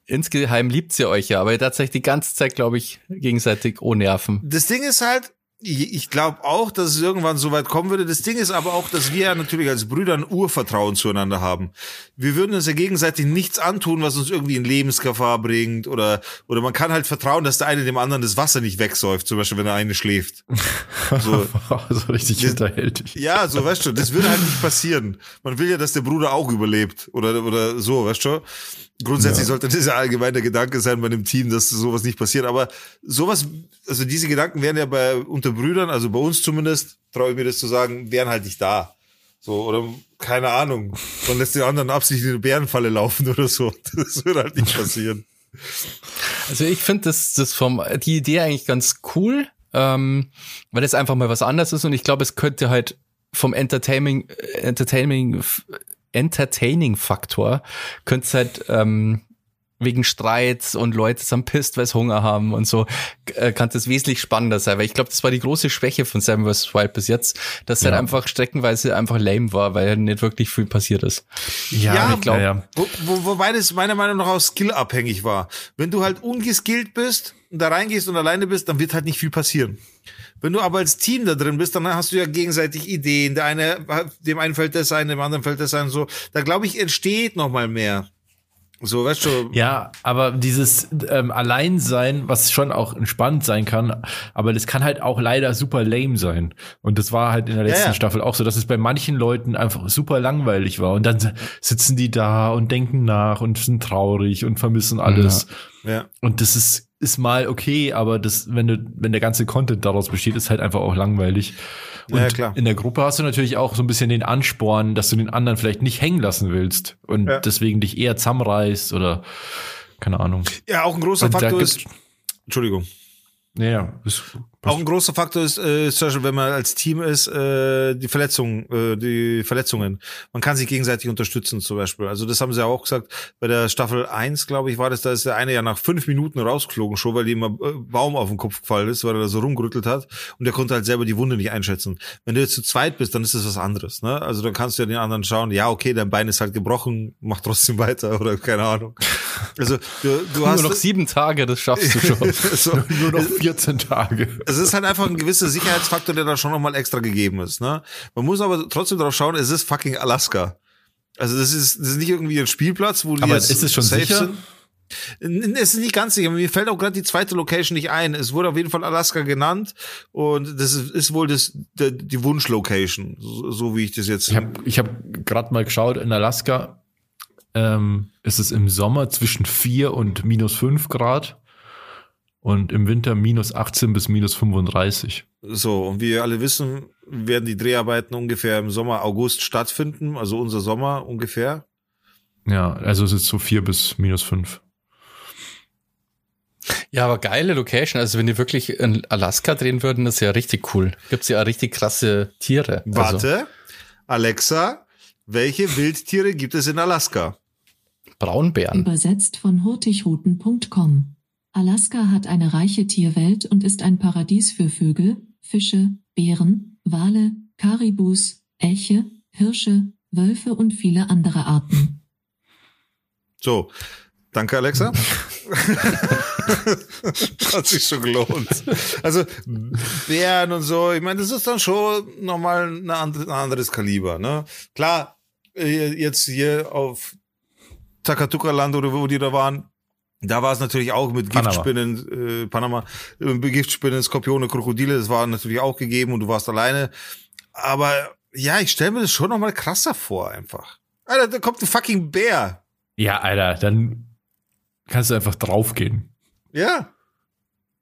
insgeheim liebt sie euch ja, aber ihr tatsächlich die ganze Zeit, glaube ich, gegenseitig ohne Nerven. Das Ding ist halt, ich glaube auch, dass es irgendwann so weit kommen würde. Das Ding ist aber auch, dass wir ja natürlich als Brüder ein Urvertrauen zueinander haben. Wir würden uns ja gegenseitig nichts antun, was uns irgendwie in Lebensgefahr bringt oder oder man kann halt vertrauen, dass der eine dem anderen das Wasser nicht wegsäuft, zum Beispiel wenn der eine schläft. So, so richtig hinterhältig. Ja, so weißt du, das würde halt nicht passieren. Man will ja, dass der Bruder auch überlebt oder oder so, weißt du. Grundsätzlich ja. sollte das ja allgemein der Gedanke sein bei einem Team, dass sowas nicht passiert. Aber sowas, also diese Gedanken wären ja bei unter Brüdern, also bei uns zumindest, traue ich mir das zu sagen, wären halt nicht da. So, oder keine Ahnung. Man lässt den anderen absichtlich in eine Bärenfalle laufen oder so. Das würde halt nicht passieren. Also ich finde das, das vom, die Idee eigentlich ganz cool, ähm, weil es einfach mal was anderes ist und ich glaube, es könnte halt vom Entertaining, Entertaining Entertaining-Faktor könnte es halt ähm, wegen Streits und Leute sind pisst, weil sie Hunger haben und so, äh, kann das wesentlich spannender sein, weil ich glaube, das war die große Schwäche von Seven vs. Wild bis jetzt, dass ja. halt einfach streckenweise einfach lame war, weil nicht wirklich viel passiert ist. Ja, ja ich glaube. Ja, wo, wo, wobei das meiner Meinung nach auch skillabhängig war. Wenn du halt ungeskillt bist und da reingehst und alleine bist, dann wird halt nicht viel passieren. Wenn du aber als Team da drin bist, dann hast du ja gegenseitig Ideen. Der eine, dem einen fällt das ein, dem anderen fällt das ein, so. Da glaube ich, entsteht noch mal mehr. So, weißt du. Ja, aber dieses ähm, Alleinsein, was schon auch entspannt sein kann, aber das kann halt auch leider super lame sein. Und das war halt in der letzten ja, ja. Staffel auch so, dass es bei manchen Leuten einfach super langweilig war. Und dann sitzen die da und denken nach und sind traurig und vermissen alles. Ja. ja. Und das ist ist mal okay, aber das, wenn du, wenn der ganze Content daraus besteht, ist halt einfach auch langweilig. Und ja, in der Gruppe hast du natürlich auch so ein bisschen den Ansporn, dass du den anderen vielleicht nicht hängen lassen willst und ja. deswegen dich eher zusammenreißt oder keine Ahnung. Ja, auch ein großer und Faktor ist. Entschuldigung. Ja, ist, auch ein großer Faktor ist, äh, zum Beispiel, wenn man als Team ist, äh, die Verletzungen, äh, die Verletzungen. Man kann sich gegenseitig unterstützen, zum Beispiel. Also das haben sie auch gesagt, bei der Staffel 1, glaube ich, war das, da ist der eine ja nach fünf Minuten rausgeflogen, schon weil ihm ein äh, Baum auf den Kopf gefallen ist, weil er da so rumgerüttelt hat und der konnte halt selber die Wunde nicht einschätzen. Wenn du jetzt zu zweit bist, dann ist das was anderes. Ne? Also dann kannst du ja den anderen schauen, ja, okay, dein Bein ist halt gebrochen, mach trotzdem weiter oder keine Ahnung. Also du, du hast nur noch sieben Tage, das schaffst du schon. so, nur noch 14 Tage. Es ist halt einfach ein gewisser Sicherheitsfaktor, der da schon nochmal extra gegeben ist. Ne? Man muss aber trotzdem darauf schauen, es ist fucking Alaska. Also das ist, das ist nicht irgendwie ein Spielplatz, wo die aber jetzt ist es schon safe sicher? sind. Es ist nicht ganz sicher. Mir fällt auch gerade die zweite Location nicht ein. Es wurde auf jeden Fall Alaska genannt und das ist, ist wohl das, die, die Wunschlocation, so, so wie ich das jetzt. Ich habe ich hab gerade mal geschaut in Alaska ähm, ist es im Sommer zwischen 4 und minus 5 Grad und im Winter minus 18 bis minus 35. So, und wie wir alle wissen, werden die Dreharbeiten ungefähr im Sommer, August stattfinden, also unser Sommer ungefähr. Ja, also es ist so 4 bis minus 5. Ja, aber geile Location. Also wenn die wirklich in Alaska drehen würden, das ist ja richtig cool. Gibt's ja richtig krasse Tiere. Also Warte, also. Alexa, welche Wildtiere gibt es in Alaska? Braunbären. Übersetzt von hurtigruten.com. Alaska hat eine reiche Tierwelt und ist ein Paradies für Vögel, Fische, Bären, Wale, Karibus, Elche, Hirsche, Wölfe und viele andere Arten. So. Danke, Alexa. Hat sich schon gelohnt. Also Bären und so, ich meine, das ist dann schon nochmal ein anderes Kaliber. Ne? Klar, äh, jetzt hier auf Takatuka-Land oder wo die da waren, da war es natürlich auch mit Panama. Giftspinnen, äh, Panama, äh, mit Giftspinnen, Skorpione, Krokodile, das war natürlich auch gegeben und du warst alleine. Aber ja, ich stelle mir das schon nochmal krasser vor, einfach. Alter, da kommt ein fucking Bär. Ja, Alter, dann kannst du einfach draufgehen. Ja.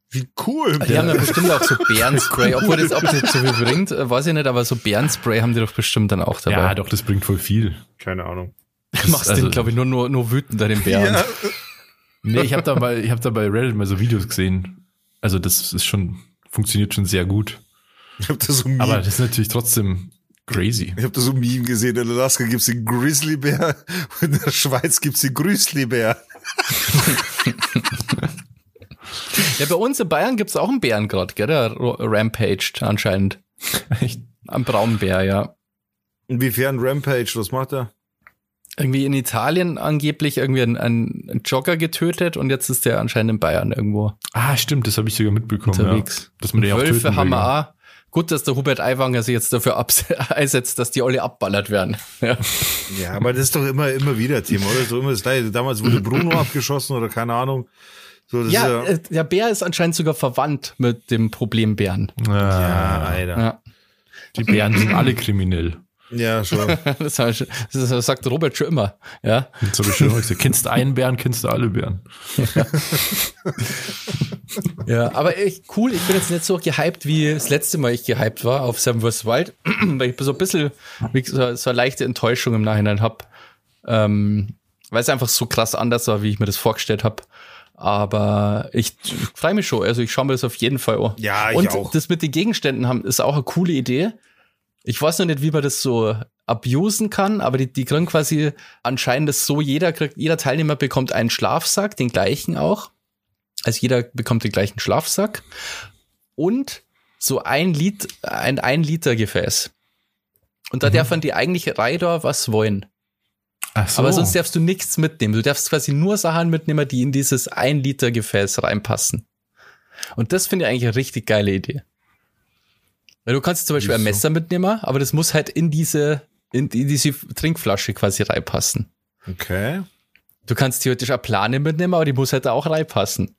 Wie cool. Die haben dann bestimmt auch so Bärenspray, obwohl das, ob das jetzt so viel bringt, äh, weiß ich nicht, aber so Bärenspray haben die doch bestimmt dann auch dabei. Ja, doch, das bringt voll viel. Keine Ahnung. Du machst also- den, glaube ich, nur, nur, nur wütender, den Bären. Ja. Nee, ich habe da bei, ich habe da bei Reddit mal so Videos gesehen. Also das ist schon, funktioniert schon sehr gut. Ich hab da so Meme, Aber das ist natürlich trotzdem crazy. ich hab da so ein Meme gesehen. In Alaska gibt's den Grizzlybär und in der Schweiz gibt's den Grizzlybär. Ja, bei uns in Bayern gibt's auch einen Bären gerade, gell? Der rampaged anscheinend. Echt? Ein Braunbär, ja. Inwiefern Rampage, was macht er? Irgendwie in Italien angeblich irgendwie ein, ein Jogger getötet und jetzt ist der anscheinend in Bayern irgendwo Ah, stimmt, das habe ich sogar mitbekommen. unterwegs. Ja. Dass man den auch töten Wölfe will, haben wir ja. auch. Gut, dass der Hubert Aiwanger sich jetzt dafür einsetzt, dass die alle abballert werden. Ja. Ja, aber das ist doch immer, immer wieder Thema, oder? So immer das Gleiche. Damals wurde Bruno abgeschossen oder keine Ahnung. So, das Ja, ist äh, der Bär ist anscheinend sogar verwandt mit dem Problembären. ja, Ah, Alter. Ja. Die Bären sind alle kriminell. Ja, schon. Das, ich- das sagt Robert schon immer. Ja. Das habe ich schon immer gesagt. Kennst du einen Bären, kennst du alle Bären. Ja, aber echt cool. Ich bin jetzt nicht so gehypt, wie das letzte Mal ich gehypt war auf Seven vs. Wild, weil ich so ein bisschen wie gesagt, so eine leichte Enttäuschung im Nachhinein hab, ähm, weil es einfach so krass anders war, wie ich mir das vorgestellt habe. Aber ich freue mich schon. Also ich schaue mir das auf jeden Fall an. Ja, ich Und auch. das mit den Gegenständen haben, ist auch eine coole Idee. Ich weiß noch nicht, wie man das so abusen kann, aber die, die kriegen quasi anscheinend das so, jeder kriegt, jeder Teilnehmer bekommt einen Schlafsack, den gleichen auch. Also jeder bekommt den gleichen Schlafsack und so ein Lit, ein ein Liter Gefäß. Und da darf man die eigentliche Reihe da was wollen. Ach so. Aber sonst darfst du nichts mitnehmen. Du darfst quasi nur Sachen mitnehmen, die in dieses ein Liter Gefäß reinpassen. Und das finde ich eigentlich eine richtig geile Idee. Weil du kannst zum Beispiel ein? Messer mitnehmen, aber das muss halt in diese, in, in diese Trinkflasche quasi reinpassen. Okay. Du kannst theoretisch eine Plane mitnehmen, aber die muss halt da auch reinpassen.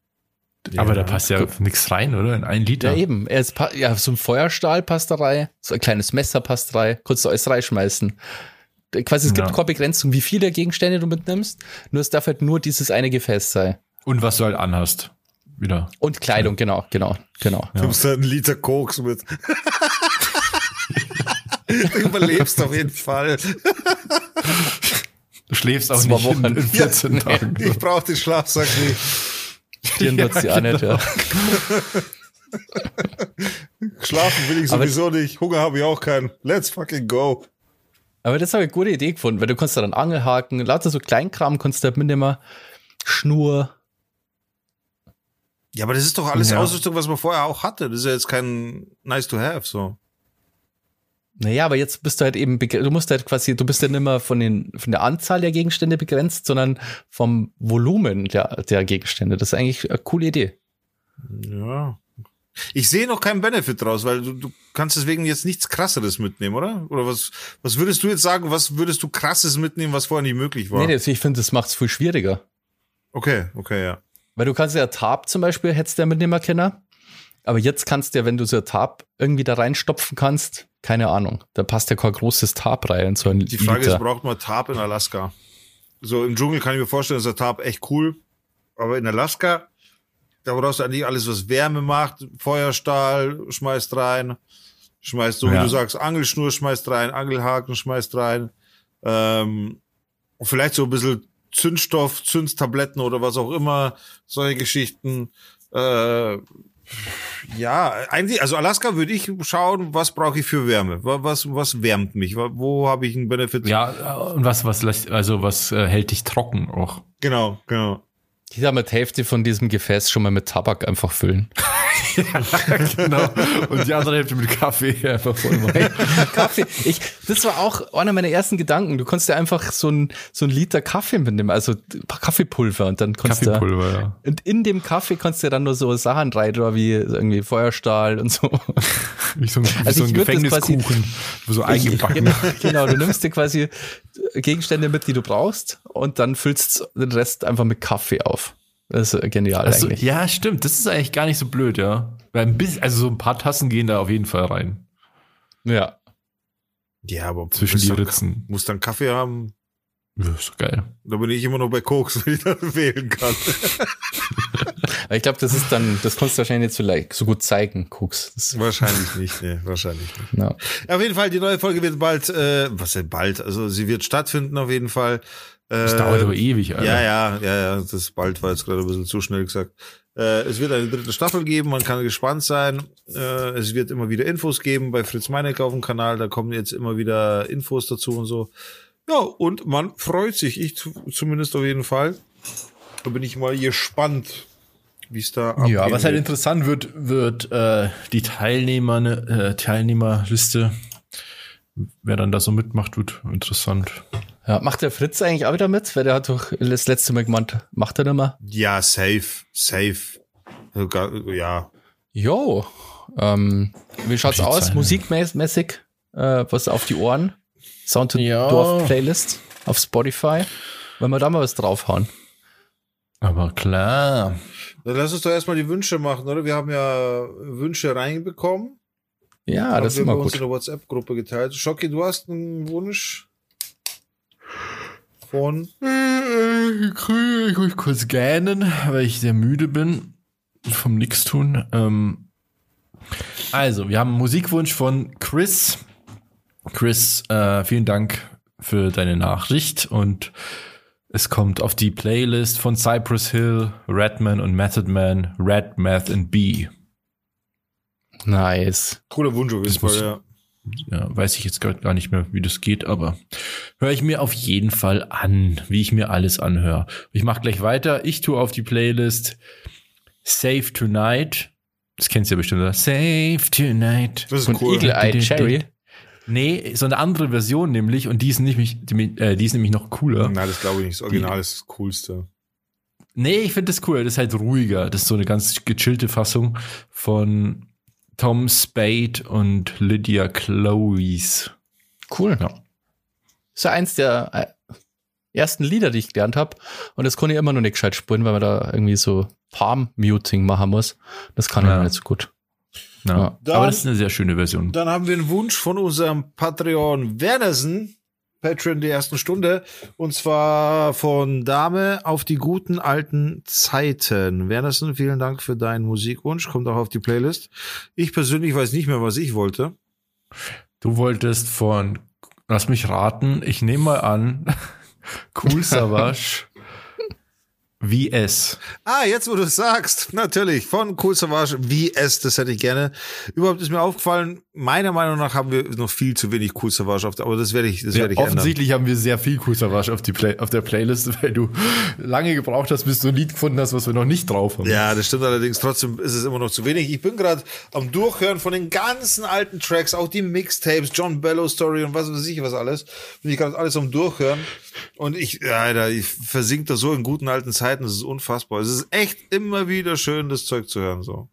Aber da passt ja nichts rein, oder? In ein Liter. Ja, eben. Er ist, pa- ja, so ein Feuerstahl passt da rein, so ein kleines Messer passt rein, kannst du alles reinschmeißen. Quasi, es gibt Ja. keine Begrenzung, wie viele Gegenstände du mitnimmst, nur es darf halt nur dieses eine Gefäß sein. Und was du halt anhast. Wieder. Und Kleidung, genau, genau, genau. Du nimmst da einen Liter Koks mit. du überlebst auf jeden Fall. Du schläfst auch Zwei nicht Wochen. in 14 Ja, Tagen. Ich brauche den Schlafsack nicht. Den Ja, nutzt sie auch nicht, ja. Schlafen will ich Aber- sowieso nicht. Hunger habe ich auch keinen. Let's fucking go. Aber das habe ich eine gute Idee gefunden, weil du kannst da dann Angelhaken, lauter so Kleinkram kannst du halt mitnehmen, Schnur. Ja, aber das ist doch alles Ja. Ausrüstung, was man vorher auch hatte. Das ist ja jetzt kein nice to have, so. Naja, aber jetzt bist du halt eben, du musst halt quasi, du bist ja nicht mehr von, den, von der Anzahl der Gegenstände begrenzt, sondern vom Volumen der, der Gegenstände. Das ist eigentlich eine coole Idee. Ja. Ich sehe noch keinen Benefit draus, weil du, du kannst deswegen jetzt nichts krasseres mitnehmen, oder? Oder was, was würdest du jetzt sagen, was würdest du krasses mitnehmen, was vorher nicht möglich war? Nee, das, ich finde, das macht es viel schwieriger. Okay, okay, ja. Weil du kannst ja Tab zum Beispiel, hättest du ja mitnehmen können. Aber jetzt kannst du ja, wenn du so ein Tab irgendwie da reinstopfen kannst, keine Ahnung, da passt ja kein großes Tab rein in so ein Die Frage Liter. ist, braucht man Tarp in Alaska? So im Dschungel kann ich mir vorstellen, ist der Tarp echt cool. Aber in Alaska, da brauchst du eigentlich alles, was Wärme macht. Feuerstahl schmeißt rein. Schmeißt, so wie Ja. du sagst, Angelschnur schmeißt rein, Angelhaken schmeißt rein. Ähm, vielleicht so ein bisschen Zündstoff, Zündtabletten oder was auch immer. Solche Geschichten. Äh, ja, eigentlich, also Alaska würde ich schauen, was brauche ich für Wärme? Wa- Was, was wärmt mich? Wo habe ich einen Benefit? Ja, und was, was lässt, also was äh, hält dich trocken auch? Genau, genau. Ich sag mal, die Hälfte von diesem Gefäß schon mal mit Tabak einfach füllen. genau. Und die andere Hälfte mit Kaffee einfach voll machen. Kaffee. Ich, das war auch einer meiner ersten Gedanken. Du konntest ja einfach so ein, so ein Liter Kaffee mitnehmen, also Kaffeepulver und dann konntest du, Kaffeepulver, ja. und in dem Kaffee konntest du dann nur so Sachen rein, oder wie irgendwie Feuerstahl und so. Wie so ein, wie Also so ein ich das quasi- Gefängniskuchen, so eingebacken. Genau, genau, du nimmst dir quasi Gegenstände mit, die du brauchst und dann füllst den Rest einfach mit Kaffee auf. Das ist genial Also, eigentlich. ja, stimmt. Das ist eigentlich gar nicht so blöd, ja. Weil ein bisschen, also so ein paar Tassen gehen da auf jeden Fall rein. Ja. Ja, aber Zwischen die dann- Ritzen. Muss dann Kaffee haben. Ja, ist doch geil. Da bin ich immer noch bei Koks, wenn ich dann wählen kann. Ich glaube, das ist dann, das konntest du wahrscheinlich nicht so, like, so gut zeigen, Koks. Das, wahrscheinlich nicht, nee, wahrscheinlich nicht. ja. Ja, auf jeden Fall, die neue Folge wird bald, äh, was denn bald? Also sie wird stattfinden auf jeden Fall. Äh, Das dauert aber ewig, Alter. Ja, ja, ja, ja, das bald war jetzt gerade ein bisschen zu schnell gesagt. Äh, es wird eine dritte Staffel geben, man kann gespannt sein. Äh, es wird immer wieder Infos geben bei Fritz Meinecke auf dem Kanal, da kommen jetzt immer wieder Infos dazu und so. Ja, und man freut sich, ich zu, zumindest auf jeden Fall. Da bin ich mal gespannt, wie es da Ja, abgehen was halt interessant wird, wird äh, die Teilnehmer, äh, Teilnehmerliste. Wer dann da so mitmacht, wird interessant. Ja. Macht der Fritz eigentlich auch wieder mit? Weil der hat doch das letzte Mal gemeint, macht er nicht mehr? Ja, safe, safe. Ja, Jo. Ähm, wie schaut's aus, musikmäßig? Äh, was auf die Ohren? Sound to Ja. Dorf Playlist auf Spotify. Wenn wir da mal was draufhauen. Aber klar. Dann lass uns doch erstmal die Wünsche machen, oder? Wir haben ja Wünsche reinbekommen. Ja, Haben das ist wir immer bei uns in gut. der WhatsApp-Gruppe geteilt. Schocki, du hast einen Wunsch von. Ich will kurz gähnen, weil ich sehr müde bin vom Nix-Tun. Ähm, also, wir haben einen Musikwunsch von Chris. Chris, äh, vielen Dank für deine Nachricht und es kommt auf die Playlist von Cypress Hill, Redman und Method Man, Red, Meth and B. Nice. Cooler Wunsch auf jeden muss- Fall, ja. Ja, weiß ich jetzt gar nicht mehr, wie das geht, aber höre ich mir auf jeden Fall an, wie ich mir alles anhöre. Ich mache gleich weiter. Ich tue auf die Playlist Save Tonight. Das kennst du ja bestimmt, oder? Save Tonight. Das ist Von cool. Eagle Eye Cherry. Nee, so eine andere Version nämlich und die ist nämlich, die, äh, die ist nämlich noch cooler. Nein, das glaube ich nicht. Das Original ist das Coolste. Nee, ich finde das cool. Das ist halt ruhiger. Das ist so eine ganz gechillte Fassung von Tom Spade und Lydia Chloes. Cool. Ja. ist ja eins der äh, ersten Lieder, die ich gelernt habe. Und das konnte ich immer noch nicht gescheit spielen, weil man da irgendwie so Palm-Muting machen muss. Das kann ich Ja. noch nicht so gut. Ja. Ja. Aber das ist eine sehr schöne Version. Dann haben wir einen Wunsch von unserem Patreon Wernersen, Patreon der ersten Stunde, und zwar von Dame auf die guten alten Zeiten. Wernersen, vielen Dank für deinen Musikwunsch, kommt auch auf die Playlist. Ich persönlich weiß nicht mehr, was ich wollte. Du wolltest von, lass mich raten, ich nehme mal an, Cool Savage VS. Ah, jetzt wo du es sagst, natürlich, von Cool Savage VS, das hätte ich gerne. Überhaupt ist mir aufgefallen, meiner Meinung nach haben wir noch viel zu wenig Cool Savage auf der, aber das werde ich, das Ja, werde ich ändern. offensichtlich haben wir sehr viel Cool Savage auf, die Play auf der Playlist, weil du lange gebraucht hast, bis du ein Lied gefunden hast, was wir noch nicht drauf haben. Ja, das stimmt allerdings. Trotzdem ist es immer noch zu wenig. Ich bin gerade am Durchhören von den ganzen alten Tracks, auch die Mixtapes, John Bellow Story und was weiß ich was alles. Bin ich gerade alles am Durchhören. Und ich, Alter, ich versink da so in guten alten Zeiten. Das ist unfassbar. Es ist echt immer wieder schön, das Zeug zu hören, so.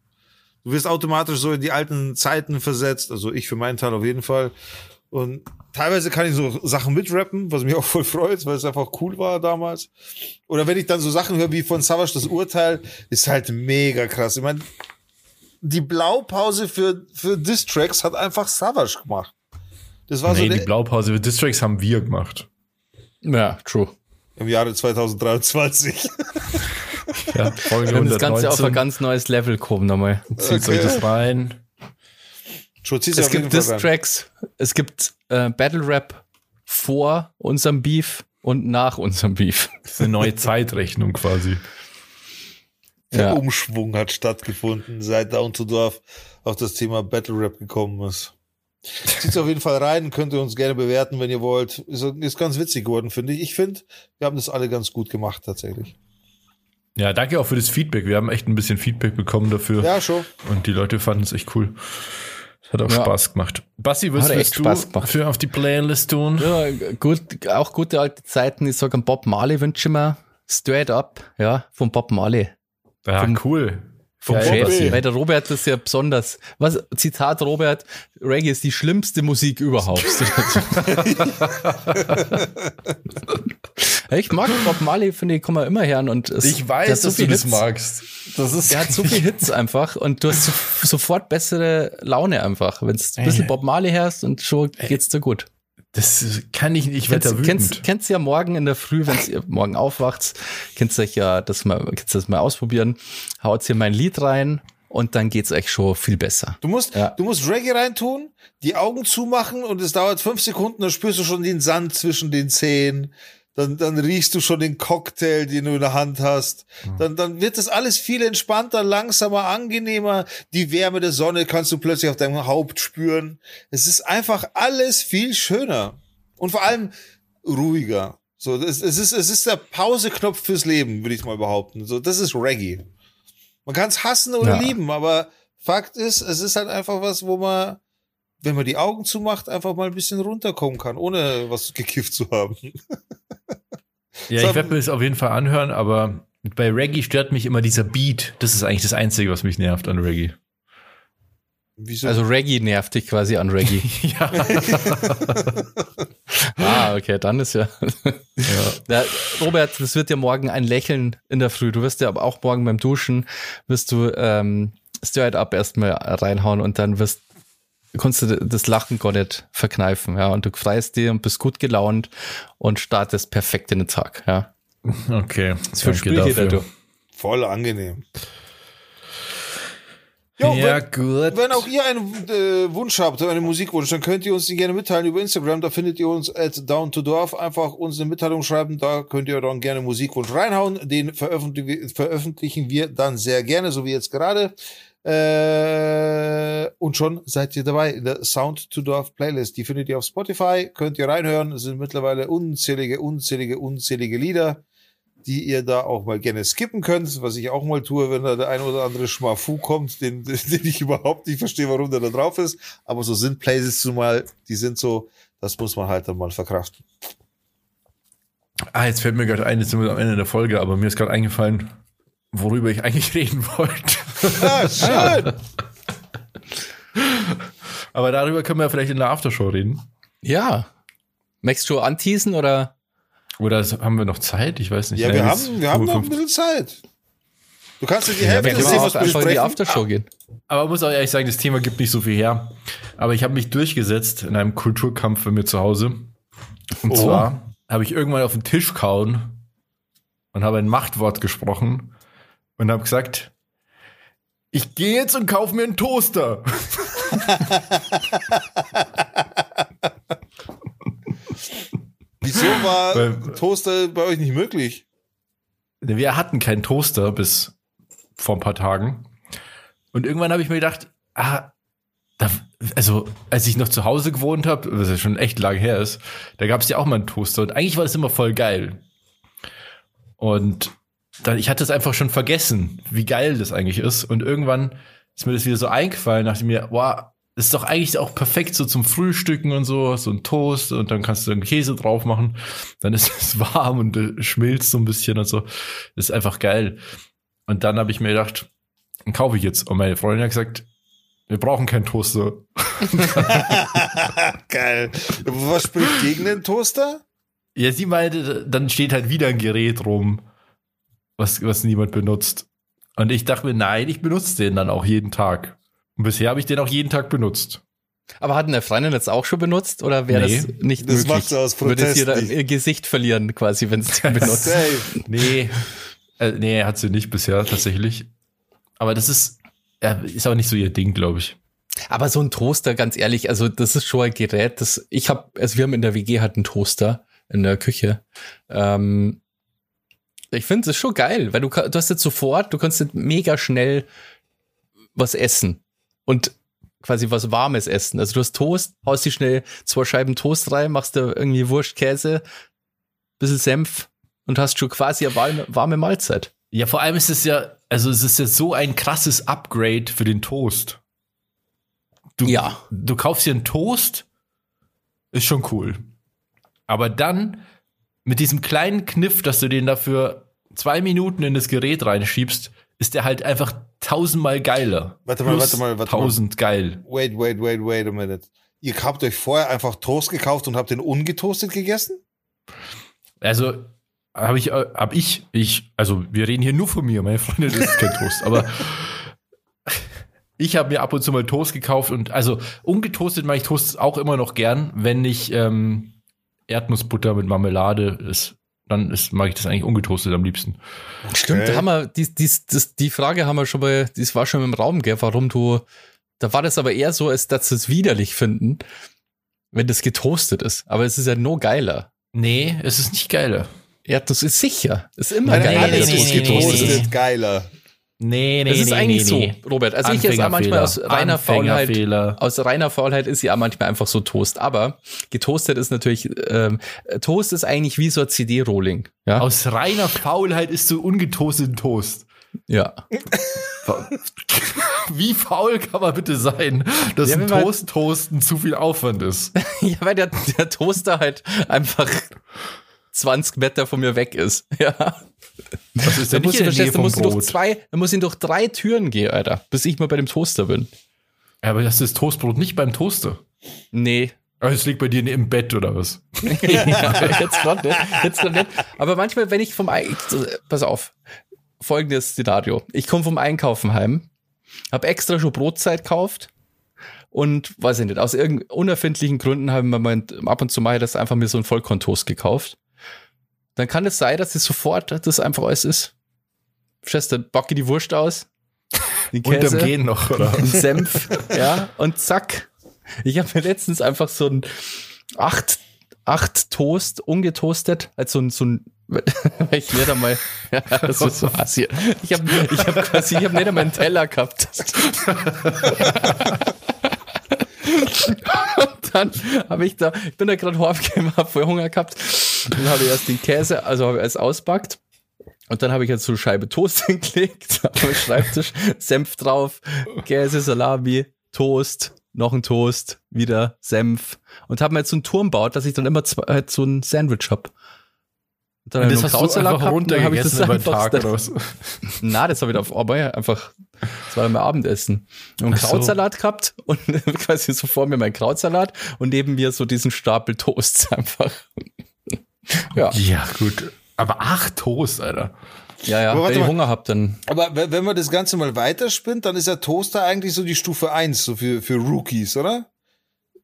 Du wirst automatisch so in die alten Zeiten versetzt. Also ich für meinen Teil auf jeden Fall. Und teilweise kann ich so Sachen mitrappen, was mich auch voll freut, weil es einfach cool war damals. Oder wenn ich dann so Sachen höre wie von Savage das Urteil, ist halt mega krass. Ich meine, die Blaupause für, für Distracks hat einfach Savage gemacht. Das war nee, so die Blaupause für Distracks haben wir gemacht. Ja, true. im Jahre 2023. Ja, Folge Wir haben das Ganze auf ein 119. ganz neues Level gekommen nochmal. Zieht euch das rein. Schon Es gibt. Diss-Tracks, es gibt äh, Battle Rap vor unserem Beef und nach unserem Beef. Das ist eine neue Zeitrechnung quasi. Der Ja. Umschwung hat stattgefunden, seit Down to Dorf auf das Thema Battle Rap gekommen ist. Zieht's auf jeden Fall rein, könnt ihr uns gerne bewerten, wenn ihr wollt. Ist, ist ganz witzig geworden, finde ich. Ich finde, wir haben das alle ganz gut gemacht, tatsächlich. Ja, danke auch für das Feedback. Wir haben echt ein bisschen Feedback bekommen dafür. Ja, schon. Und die Leute fanden es echt cool. Das hat auch Ja. Spaß gemacht. Basti, was Hat echt willst du Spaß gemacht. für auf die Playlist tun? Ja, gut, auch gute alte Zeiten. Ich sage, Bob Marley wünsche ich mir Straight Up, ja, von Bob Marley. Ja, Vom- cool. Vom Geil, Bobby. Weil der Robert ist ja besonders. Was, Zitat Robert, Reggae ist die schlimmste Musik überhaupt. ich mag Bob Marley, finde ich, kann man immer hören und es, Ich weiß, so dass du das Hits. magst. Das ist Er hat so viele Hits einfach und du hast so, sofort bessere Laune einfach, wenn du ein bisschen. Bob Marley hörst und schon geht's dir gut. Das kann ich nicht. Ich werde Kennst, da wütend. kennst, kennst ja morgen in der Früh, wenn ihr morgen aufwacht, kennst euch ja das mal, kennst das mal ausprobieren, haut hier mein Lied rein und dann geht's euch schon viel besser. Du musst, Ja. du musst Reggae reintun, die Augen zumachen und es dauert fünf Sekunden, dann spürst du schon den Sand zwischen den Zähnen. Dann, dann riechst du schon den Cocktail, den du in der Hand hast. Dann, dann wird das alles viel entspannter, langsamer, angenehmer. Die Wärme der Sonne kannst du plötzlich auf deinem Haupt spüren. Es ist einfach alles viel schöner. Und vor allem ruhiger. So, es, es ist, es ist der Pauseknopf fürs Leben, würde ich mal behaupten. So, das ist Reggae. Man kann es hassen oder Ja. lieben, aber Fakt ist, es ist halt einfach was, wo man, wenn man die Augen zumacht, einfach mal ein bisschen runterkommen kann, ohne was gekifft zu haben. Ja, ich werde mir das auf jeden Fall anhören, aber bei Reggae stört mich immer dieser Beat. Das ist eigentlich das Einzige, was mich nervt an Reggae. Wieso? Also Reggae nervt dich quasi an Reggae. Ja. ah, okay, dann ist ja. ja. Robert, das wird ja morgen ein Lächeln in der Früh. Du wirst ja aber auch morgen beim Duschen, wirst du ähm, Straight Up erstmal reinhauen und dann wirst kannst du das Lachen gar nicht verkneifen, ja, und du freust dir und bist gut gelaunt und startest perfekt in den Tag, ja. Okay. Das verspürt jeder, dafür. du. Voll angenehm. Jo, Ja, wenn, gut. wenn auch ihr einen äh, Wunsch habt, einen Musikwunsch, dann könnt ihr uns den gerne mitteilen über Instagram. Da findet ihr uns at down to dorf. Einfach uns eine Mitteilung schreiben. Da könnt ihr dann gerne Musikwunsch reinhauen. Den veröffentlichen wir dann sehr gerne, so wie jetzt gerade. Äh, und schon seid ihr dabei in der Sound to Dorf Playlist. Die findet ihr auf Spotify. Könnt ihr reinhören. Es sind mittlerweile unzählige, unzählige, unzählige Lieder die ihr da auch mal gerne skippen könnt, was ich auch mal tue, wenn da der ein oder andere Schmafu kommt, den, den ich überhaupt nicht verstehe, warum der da drauf ist. Aber so sind Playlists zumal, die sind so, das muss man halt dann mal verkraften. Ah, jetzt fällt mir gerade ein, jetzt sind wir am Ende der Folge, aber mir ist gerade eingefallen, worüber ich eigentlich reden wollte. Ah, schön! aber darüber können wir vielleicht in der Aftershow reden. Ja. Möchtest du anteasen oder? Oder haben wir noch Zeit? Ich weiß nicht. Ja, Nein, wir haben, wir haben noch ein 55. bisschen Zeit. Du kannst dir die Ja, Hälfte wir des Themas einfach in die besprechen. Aftershow gehen. Aber ich muss auch ehrlich sagen, das Thema gibt nicht so viel her. Aber ich habe mich durchgesetzt in einem Kulturkampf bei mir zu Hause. Und Oh. zwar habe ich irgendwann auf den Tisch kauen und habe ein Machtwort gesprochen und habe gesagt, ich gehe jetzt und kaufe mir einen Toaster. Wieso war Weil- Toaster bei euch nicht möglich? Wir hatten keinen Toaster bis vor ein paar Tagen. Und irgendwann habe ich mir gedacht, ah, da, also als ich noch zu Hause gewohnt habe, was ja schon echt lange her ist, da gab es ja auch mal einen Toaster. Und eigentlich war das immer voll geil. Und dann, ich hatte es einfach schon vergessen, wie geil das eigentlich ist. Und irgendwann ist mir das wieder so eingefallen, dachte ich mir, wow, ist doch eigentlich auch perfekt so zum Frühstücken und so, so ein Toast und dann kannst du einen Käse drauf machen. Dann ist es warm und schmilzt so ein bisschen und so. Ist einfach geil. Und dann habe ich mir gedacht, den kaufe ich jetzt. Und meine Freundin hat gesagt, wir brauchen keinen Toaster. Geil. Was spricht gegen den Toaster? Ja, sie meinte, dann steht halt wieder ein Gerät rum, was, was niemand benutzt. Und ich dachte mir, nein, ich benutze den dann auch jeden Tag. Und bisher habe ich den auch jeden Tag benutzt. Aber hat eine Freundin jetzt auch schon benutzt oder wäre Nee. das nicht Das möglich? macht sie aus Würde sie ihr Gesicht verlieren quasi, wenn sie den benutzt? Safe. Nee, äh, nee, hat sie nicht bisher tatsächlich. Aber das ist, ja, ist auch nicht so ihr Ding, glaube ich. Aber so ein Toaster, ganz ehrlich, also das ist schon ein Gerät, das ich habe, also wir haben in der WG halt einen Toaster in der Küche. Ähm, ich finde es schon geil, weil du, du hast jetzt sofort, du kannst jetzt mega schnell was essen und quasi was Warmes essen. Also du hast Toast, haust dir schnell zwei Scheiben Toast rein, machst da irgendwie Wurst, Käse, bisschen Senf und hast schon quasi eine warme, warme Mahlzeit. Ja, vor allem ist es ja, also es ist ja so ein krasses Upgrade für den Toast. Du, Ja. Du kaufst dir einen Toast, ist schon cool. Aber dann mit diesem kleinen Kniff, dass du den dafür zwei Minuten in das Gerät reinschiebst, ist der halt einfach tausendmal geiler. Warte mal, Plus warte mal, warte mal. tausend geil. Wait, wait, wait, wait a minute. Ihr habt euch vorher einfach Toast gekauft und habt den ungetoastet gegessen? Also habe ich, hab ich, ich, also wir reden hier nur von mir, meine Freundin ist kein Toast, aber ich habe mir ab und zu mal Toast gekauft und also ungetoastet mache ich Toast auch immer noch gern, wenn ich ähm, Erdnussbutter mit Marmelade ist, dann ist, mag ich das eigentlich ungetoastet am liebsten. Stimmt, da haben wir, die, die, das, die Frage haben wir schon mal, das war schon im Raum, gell, warum du, da war das aber eher so, als dass sie es widerlich finden, wenn das getoastet ist. Aber es ist ja nur geiler. Nee, es ist nicht geiler. Erdnuss ist sicher. Ist immer Nein, geiler, das nee, nee, getoastet nee, ist. nee. geiler. Nee, nee, Es ist nee, eigentlich nee, nee. so, Robert. Also ich auch manchmal aus reiner Faulheit. Aus reiner Faulheit ist ja manchmal einfach so Toast. Aber getoastet ist natürlich, ähm, Toast ist eigentlich wie so ein CD-Rolling. Ja. Aus reiner Faulheit isst du ungetoasteten Toast. ja. Wie faul kann man bitte sein, dass Ja, ein Toast toasten zu viel Aufwand ist? Ja, weil der, der Toaster halt einfach 20 Meter von mir weg ist. Ja. Das ist ja nicht in ich der Nähe vom muss ich durch Brot. zwei, da muss ich durch drei Türen gehen, Alter, bis ich mal bei dem Toaster bin. Ja, aber das ist Toastbrot nicht beim Toaster. Nee. Aber es liegt bei dir im Bett oder was? ja, jetzt gerade nicht. Jetzt grad nicht. Aber manchmal, wenn ich vom Ein pass auf, folgendes Szenario. Ich komme vom Einkaufen heim, habe extra schon Brotzeit gekauft und weiß ich nicht, aus irgendeinen unerfindlichen Gründen habe ich mir mal ab und zu mal das einfach mir so einen Vollkorntoast gekauft. Dann kann es sein, dass es sofort das einfach alles ist. Verstehst du, backe die Wurst aus, die Unterm Käse, Gehen noch, oder? einen Senf, ja, und zack. Ich habe mir letztens einfach so ein acht, acht Toast ungetoastet, als so ein, so ein ich da mal, ja, das ist so assi. Ich habe ich hab quasi, ich habe nicht einmal einen Teller gehabt. Und dann habe ich da, ich bin da gerade heimgekommen, habe voll Hunger gehabt. Dann habe ich erst den Käse, also habe ich erst auspackt. Und dann habe ich jetzt so eine Scheibe Toast hingelegt, auf den Schreibtisch, Senf drauf, Käse, Salami, Toast, noch ein Toast, wieder Senf. Und habe mir jetzt so einen Turm baut, dass ich dann immer zwei, halt so ein Sandwich hab. Und dann hab ich das noch Krautsalat gehabt und dann hab ich runtergegessen über den einfach- Tag oder was? na, das habe ich auf aber einfach, das war dann mein Abendessen. Und Ach so. Krautsalat gehabt und quasi so vor mir mein Krautsalat und neben mir so diesen Stapel Toasts einfach. Ja, Ja, gut. Aber acht Toast, Alter. ja, ja. Wenn ich mal. Hunger hab, dann Aber wenn man das Ganze mal weiterspinnt, dann ist ja Toaster eigentlich so die Stufe 1, so für, für Rookies, oder?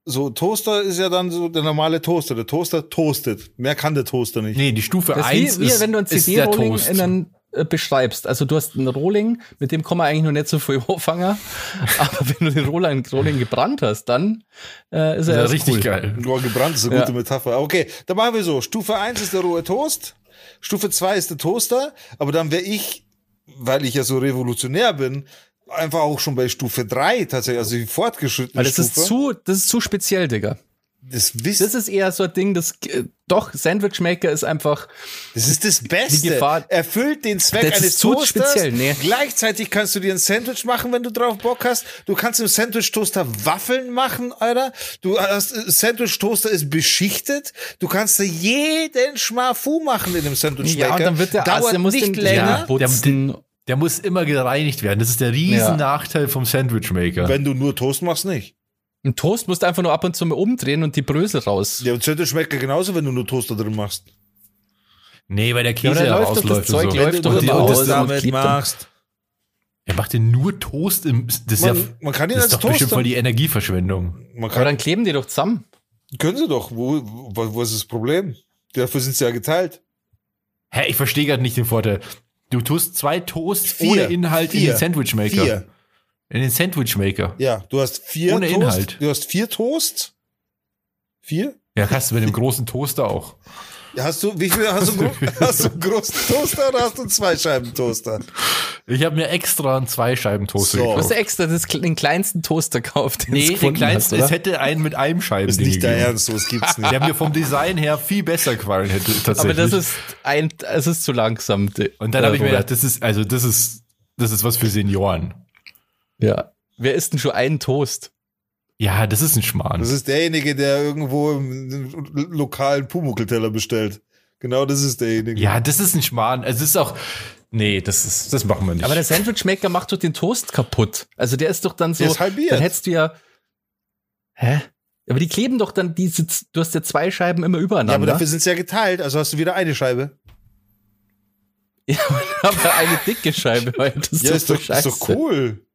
So, Toaster ist ja dann so der normale Toaster. Der Toaster toastet. Mehr kann der Toaster nicht. Nee, die Stufe Das ist 1 wie, wenn du ein ist der CD-Rolling Toast. in einen beschreibst. Also du hast einen Rolling, mit dem kann man eigentlich noch nicht so viel anfangen. aber wenn du den Rolling, Rolling gebrannt hast, dann äh, ist er ja richtig cool. geil. Boah, gebrannt ist eine Ja. gute Metapher. Okay, dann machen wir so. Stufe 1 ist der rohe Toast. Stufe 2 ist der Toaster. Aber dann wäre ich, weil ich ja so revolutionär bin, einfach auch schon bei Stufe 3 tatsächlich, also die fortgeschrittene Weil das Stufe. ist zu, das ist zu speziell, Digga. Das, wisst, Das ist eher so ein Ding, das äh, doch Sandwich Maker ist einfach das ist das Beste. Gefahr- Erfüllt den Zweck Das eines ist zu Toasters. speziell, nee. Gleichzeitig kannst du dir ein Sandwich machen, wenn du drauf Bock hast. Du kannst im Sandwich-Toaster Waffeln machen, Alter. Du hast, äh, Sandwich-Toaster ist beschichtet. Du kannst da jeden Schmafu machen in dem Sandwich-Maker. ja und dann wird der Dauert Ass, der muss nicht den länger. ja, putzen. Der muss immer gereinigt werden. Das ist der riesen Ja. Nachteil vom Sandwichmaker. Wenn du nur Toast machst, nicht. Ein Toast musst du einfach nur ab und zu mal umdrehen und die Brösel raus. Ja, und Sandwich-Maker genauso, wenn du nur Toaster drin machst. Nee, weil der Ja, Käse aber ja, dann läuft doch das rausläuft Zeug und so. läuft doch Toast und damit klebt dann. machst. Er macht den nur Toast im. Das ist Man, ja, man kann ihn das als ist doch bestimmt Toaster. voll die Energieverschwendung. Man Aber kann, dann kleben die doch zusammen. können sie doch. Wo, wo, wo ist das Problem? Dafür sind sie ja geteilt. Hä, ich verstehe gerade nicht den Vorteil. Du tust zwei Toast Vier. ohne Inhalt in Vier. den Sandwichmaker. Vier. In den Sandwichmaker. Ja, du hast vier Ohne Toast. Inhalt. Du hast vier Toast. Vier? Ja, hast du mit dem großen Toaster auch. Hast du, wie viel, hast du, hast du einen großen Toaster oder hast du einen Zweischeiben-Toaster? Ich habe mir extra einen Zweischeiben-Toaster So. Du hast gekauft. extra das, den kleinsten Toaster gekauft. den Nee, den kleinsten, hast, es hätte einen mit einem Scheiben. Ist nicht der Ernst, so, das gibt's nicht. Der mir vom Design her viel besser gefallen hätte, tatsächlich. Aber das ist ein, es ist zu langsam. Und dann habe ich mir gedacht, das ist, also das ist, das ist was für Senioren. Ja. Wer isst denn schon einen Toast? Ja, das ist ein Schmarrn. Das ist derjenige, der irgendwo im lokalen Pumuckelteller bestellt. Genau das ist derjenige. ja, das ist ein Schmarrn. Es ist auch, nee, das ist, das machen wir nicht. Aber der Sandwichmaker macht doch den Toast kaputt. Also der ist doch dann so. Der ist halbiert. Dann hättest du ja. Hä? Aber die kleben doch dann diese. Du hast ja zwei Scheiben immer übereinander. Ja, aber dafür sind sie ja geteilt, also hast du wieder eine Scheibe. Ja, aber eine dicke Scheibe. Weil das Ja, ist, ist doch, doch ist doch cool.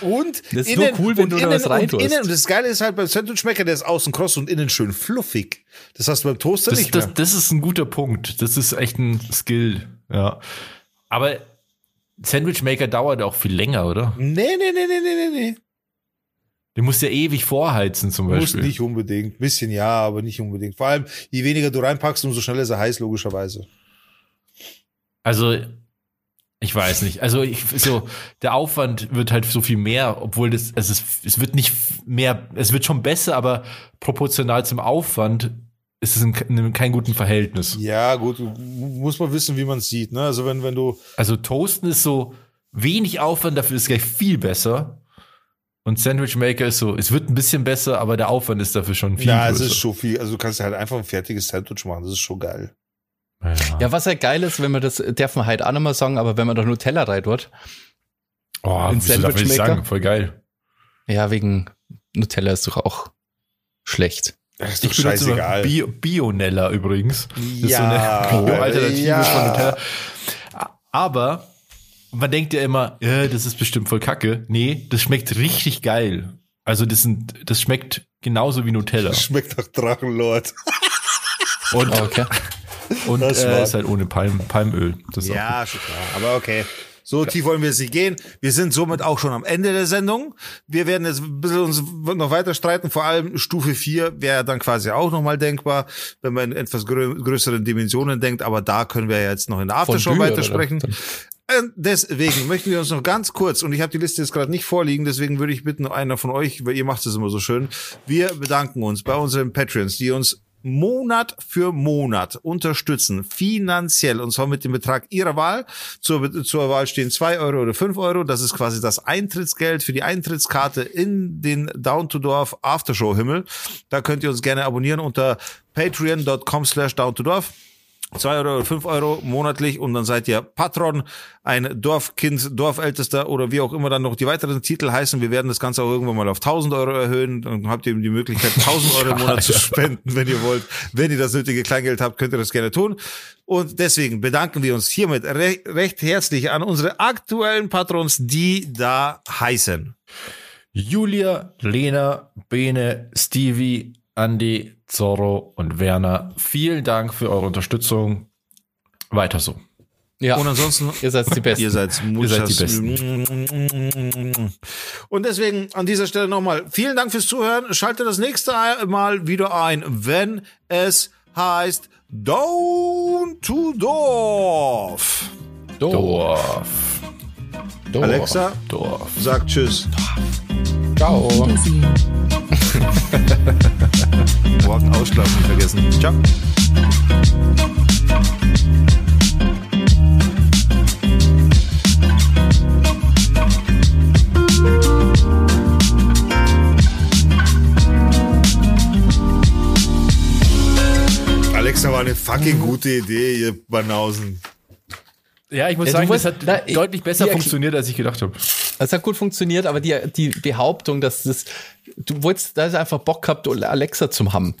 Und Das ist nur cool, wenn du da innen was rein und innen, und das Geile ist halt beim Sandwichmaker, der ist außen kross und innen schön fluffig. Das hast du beim Toaster das, nicht mehr. das, das ist ein guter Punkt. Das ist echt ein Skill. Ja. Aber Sandwichmaker dauert auch viel länger, oder? nee, nee, nee, nee, nee, nee. Den musst du ja ewig vorheizen zum Muss Beispiel. nicht unbedingt. Bisschen ja, aber nicht unbedingt. Vor allem, je weniger du reinpackst, umso schneller ist er heiß, logischerweise. Also, ich weiß nicht. Also, ich, so, der Aufwand wird halt so viel mehr, obwohl das, also es, es wird nicht mehr, es wird schon besser, aber proportional zum Aufwand ist es in, in einem kein guten Verhältnis. Ja, gut, muss man wissen, wie man es sieht. Ne? Also wenn, wenn du, Also, Toasten ist so wenig Aufwand, dafür ist es gleich viel besser. Und Sandwich Maker ist so, es wird ein bisschen besser, aber der Aufwand ist dafür schon viel ja, es größer. ist schon viel. Also du kannst halt einfach ein fertiges Sandwich machen. Das ist schon geil. Ja. Ja, was halt geil ist, wenn man das, darf man halt auch noch mal sagen, aber wenn man doch Nutella rein tut. oh, in wieso darf ich sagen? Voll geil. Ja, wegen Nutella ist doch auch schlecht. Das ist doch Ich scheißegal. Bio, Bionella übrigens. Das ist Ja, so eine Bio-Alternative ja. von Nutella. Aber man denkt ja immer, ja, das ist bestimmt voll kacke. Nee, das schmeckt richtig geil. Also das, sind, das schmeckt genauso wie Nutella. Schmeckt nach Drachenlord. Und, Ah, Okay. Und Das war- äh, ist halt ohne Palm, Palmöl. Ja, schon klar. Aber okay. So tief wollen wir nicht gehen. Wir sind somit auch schon am Ende der Sendung. Wir werden jetzt ein bisschen uns noch weiter streiten. Vor allem Stufe 4 wäre dann quasi auch nochmal denkbar, wenn man in etwas grö größeren Dimensionen denkt. Aber da können wir ja jetzt noch in der Aftershow weitersprechen. oder? Äh, Deswegen möchten wir uns noch ganz kurz, und ich habe die Liste jetzt gerade nicht vorliegen, deswegen würde ich bitten, einer von euch, weil ihr macht es immer so schön, wir bedanken uns bei unseren Patreons, die uns Monat für Monat unterstützen, finanziell, und zwar mit dem Betrag ihrer Wahl. Zur, zur Wahl stehen zwei Euro oder fünf Euro. Das ist quasi das Eintrittsgeld für die Eintrittskarte in den Down to Dorf Aftershow Himmel. Da könnt ihr uns gerne abonnieren unter patreon.com slash down to Dorf. 2 Euro oder 5 Euro monatlich und dann seid ihr Patron, ein Dorfkind, Dorfältester oder wie auch immer dann noch die weiteren Titel heißen. Wir werden das Ganze auch irgendwann mal auf 1000 Euro erhöhen. Dann habt ihr eben die Möglichkeit, 1000 Euro im Monat zu spenden, wenn ihr wollt. Wenn ihr das nötige Kleingeld habt, könnt ihr das gerne tun. Und deswegen bedanken wir uns hiermit re recht herzlich an unsere aktuellen Patrons, die da heißen. Julia, Lena, Bene, Stevie, Andy, Zorro und Werner. Vielen Dank für eure Unterstützung. Weiter so. Ja, Und ansonsten ihr seid die Besten. Ihr seid, Ihr seid die Besten. Und deswegen an dieser Stelle nochmal vielen Dank fürs Zuhören. Schaltet das nächste Mal wieder ein, wenn es heißt Down to Dorf. Dorf. Dorf. Alexa Dorf. sagt Tschüss. Ciao. Morgen ausschlafen nicht vergessen. Ciao. Alexa war eine fucking gute Idee, ihr Banausen. Ja, ich muss Ja, sagen, das hat na, ich- deutlich besser funktioniert, als ich gedacht habe. Das hat gut funktioniert, aber die, die Behauptung, dass das, du wolltest, da ist einfach Bock gehabt, Alexa zu haben.